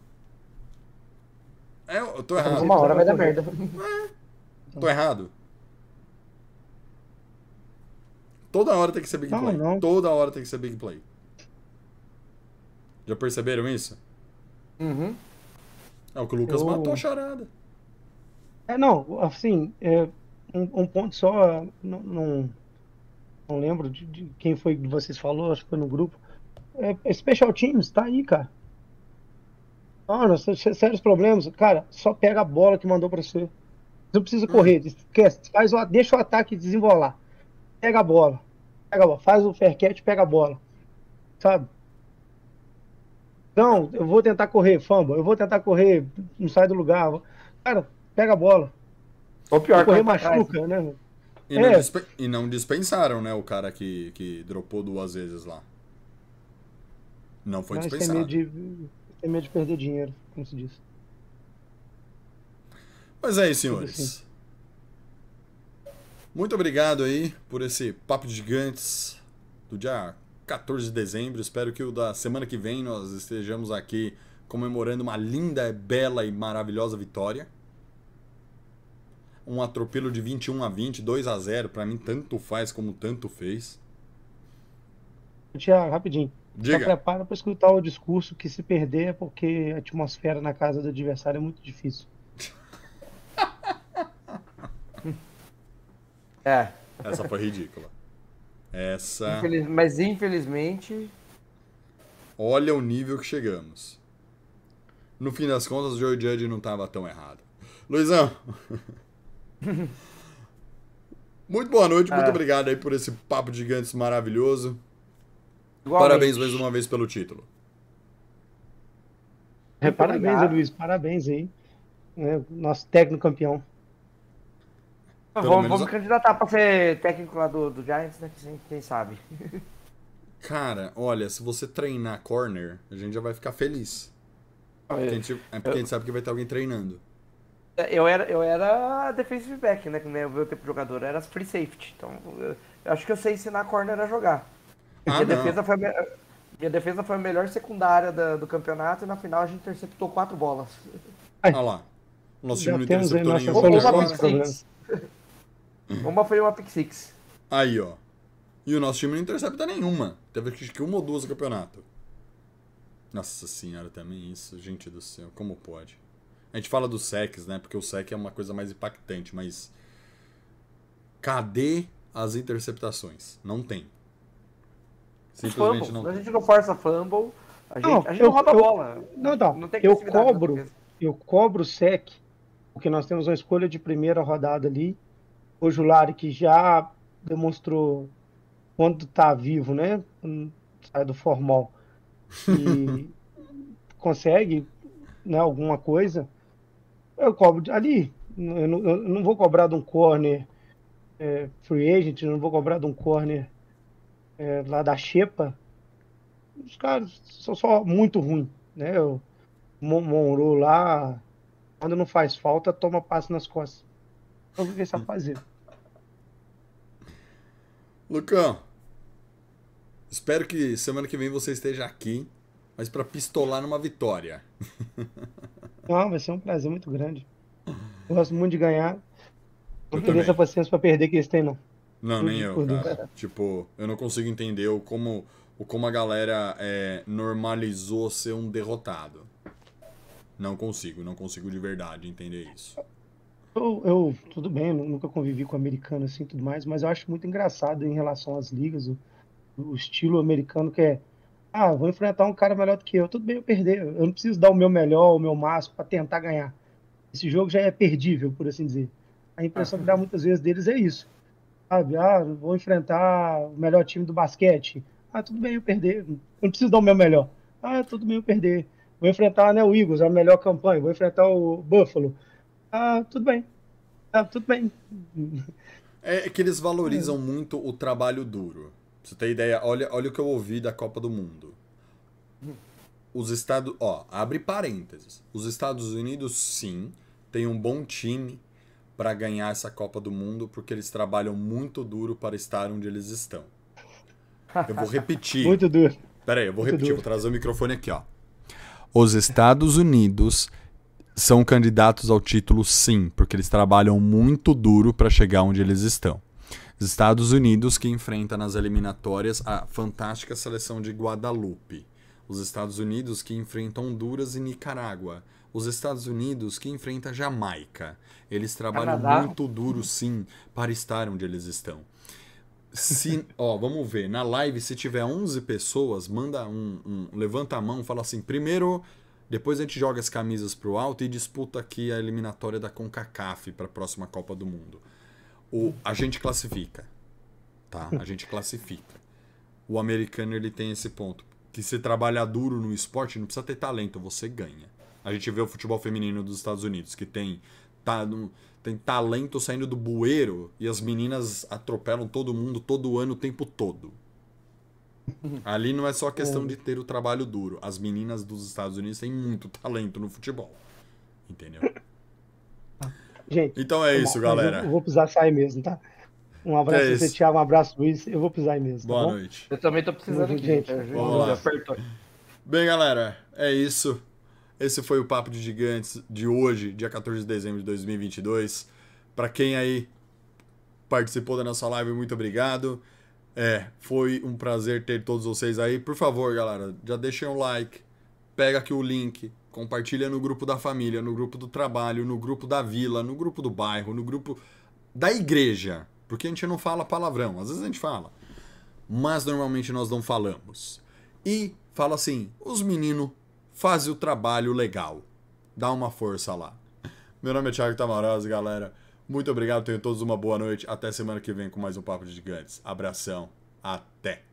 É, eu tô errado. Uma hora vai dar merda. Tô errado. Toda hora tem que ser big Não, play. não. Toda hora tem que ser big play. Já perceberam isso? Uhum. É o que o Lucas Eu- matou a charada. É, não, assim, é, um, um ponto só, não, não, não lembro de, de quem foi que vocês falou, acho que foi no grupo. É, Special Teams, tá aí, cara. Ah, nós temos sérios problemas. Cara, só pega a bola que mandou pra você. Não precisa correr, esquece, faz o, deixa o ataque desenrolar. Pega a bola. Pega a bola. Faz o fair catch, pega a bola. Sabe? Não, eu vou tentar correr, fumble. Eu vou tentar correr, não sai do lugar. Cara, pega a bola. Ou pior, correr trás. machuca, né? E não, É. dispe- e não dispensaram, né, o cara que, que dropou duas vezes lá. Não foi Mas tem dispensado. medo, de, tem medo de perder dinheiro, como se diz. Mas é isso, senhores. Muito obrigado aí por esse Papo de Gigantes do dia 14 de dezembro. Espero que o da semana que vem nós estejamos aqui comemorando uma linda, bela e maravilhosa vitória. Um atropelo de 21 a 20, 2 a 0. Pra mim, tanto faz como tanto fez. Tiago, rapidinho. Só Diga. prepara para escutar o discurso que se perder é porque a atmosfera na casa do adversário é muito difícil. <laughs> É. Essa foi ridícula. Essa. infeliz- Mas infelizmente. Olha o nível que chegamos. No fim das contas, o Joe Judge não estava tão errado. Luizão. <laughs> Muito boa noite, muito Ah. obrigado aí por esse papo de gigantes maravilhoso. igualmente. Parabéns mais uma vez pelo título. É, parabéns. Luiz, parabéns aí. né, nosso técnico campeão. Vamos, menos- vamos candidatar pra ser técnico lá do, do Giants, né? Quem, quem sabe. <laughs> Cara, olha, se você treinar corner, a gente já vai ficar feliz. Porque a gente- é porque a gente sabe que vai ter alguém treinando. Eu era, eu era defensive back, né? No meu tempo de jogador, eu era free safety. Então, eu, eu acho que eu sei ensinar corner a jogar. Ah, minha, não. defesa foi a me- minha defesa foi a melhor secundária da- do campeonato e na final a gente interceptou quatro bolas. Olha lá. O nosso Já time não interceptou nenhuma Ou pick problema. six. Uma foi uma pick six. Aí, ó. E o nosso time não intercepta nenhuma. Teve acho que uma ou duas no campeonato. Nossa senhora, também isso, gente do céu, como pode? A gente fala do secs, né? Porque o sec é uma coisa mais impactante, mas. Cadê as interceptações? Não tem. Simplesmente Fumble. não A gente não força fumble. A gente Não, a gente eu- não rouba eu- bola. Não, não, Não tem eu cobro, eu cobro o SEC, porque nós temos uma escolha de primeira rodada ali. O Julari, que já demonstrou quando tá vivo, né? Sai do formal. E <laughs> consegue né, alguma coisa. Eu cobro ali. Eu não, eu não vou cobrar de um corner é, free agent, não vou cobrar de um corner é, lá da Xepa. Os caras são só muito ruins, né? O Mon- Monroe lá, quando não faz falta, toma passe nas costas. Então, o que ele sabe fazer? Lucão, espero que semana que vem você esteja aqui, mas pra pistolar numa vitória. <laughs> Não, vai ser um prazer muito grande. Eu gosto muito de ganhar. Não Eu tenho essa paciência pra perder que eles têm, não. Não, nem eu, cara. Tipo, eu não consigo entender o como, o como a galera é, normalizou ser um derrotado. Não consigo, não consigo de verdade entender isso. Eu, eu- tudo bem, eu nunca convivi com americano assim tudo mais, mas eu acho muito engraçado em relação às ligas, o, o estilo americano que é, ah, vou enfrentar um cara melhor do que eu, tudo bem eu perder, eu não preciso dar o meu melhor, o meu máximo para tentar ganhar. Esse jogo já é perdível, por assim dizer. A impressão que dá muitas vezes deles é isso. Sabe, ah, vou enfrentar o melhor time do basquete. Ah, tudo bem eu perder, eu não preciso dar o meu melhor. Ah, tudo bem eu perder. Vou enfrentar né, o Eagles, a melhor campanha. Vou enfrentar o Buffalo. Ah, tudo bem. Ah, tudo bem. É que eles valorizam muito o trabalho duro. você ter ideia, olha, olha o que eu ouvi da Copa do Mundo. Os Estados. Ó, abre parênteses. Os Estados Unidos, sim, tem um bom time para ganhar essa Copa do Mundo, porque eles trabalham muito duro para estar onde eles estão. Eu vou repetir. <laughs> Muito duro. Pera aí, eu vou Muito repetir, duro. vou trazer o microfone aqui, ó. Os Estados Unidos são candidatos ao título sim, porque eles trabalham muito duro para chegar onde eles estão. Os Estados Unidos que enfrenta nas eliminatórias a fantástica seleção de Guadalupe. Os Estados Unidos que enfrentam Honduras e Nicarágua. Os Estados Unidos que enfrenta Jamaica. Eles trabalham Canadá. muito duro sim para estar onde eles estão. Se, <laughs> ó, vamos ver. Na live, se tiver 11 pessoas, manda um, um- levanta a mão, fala assim: primeiro, depois a gente joga as camisas pro alto e disputa aqui a eliminatória da CONCACAF para a próxima Copa do Mundo. O, a gente classifica, tá? A gente classifica. O americano ele tem esse ponto que se trabalhar duro no esporte não precisa ter talento, você ganha. A gente vê o futebol feminino dos Estados Unidos que tem tá, tem talento saindo do bueiro e as meninas atropelam todo mundo todo ano o tempo todo. Ali não é só questão de ter o trabalho duro. As meninas dos Estados Unidos têm muito talento no futebol. Entendeu? Gente. Então é isso, galera. Eu, eu vou precisar sair mesmo, tá? Um abraço É pra você, isso. Thiago. Um abraço, Luiz. Eu vou precisar ir mesmo. Boa tá bom? noite. Eu também tô precisando Tamo aqui. junto, gente. Vamos lá. apertou. Bem, galera, é isso. Esse foi o Papo de Gigantes de hoje, dia 14 de dezembro de 2022. Pra quem aí participou da nossa live, muito obrigado. É, foi um prazer ter todos vocês aí. Por favor, galera, já deixem um like, pega aqui o link, compartilha no grupo da família, no grupo do trabalho, no grupo da vila, no grupo do bairro, no grupo da igreja. Porque a gente não fala palavrão, às vezes a gente fala. Mas normalmente nós não falamos. E fala assim: os meninos fazem o trabalho legal. Dá uma força lá. Meu nome é Thiago Tamarose, galera. Muito obrigado, tenham todos uma boa noite. Até semana que vem com mais um Papo de Gigantes. Abração. Até.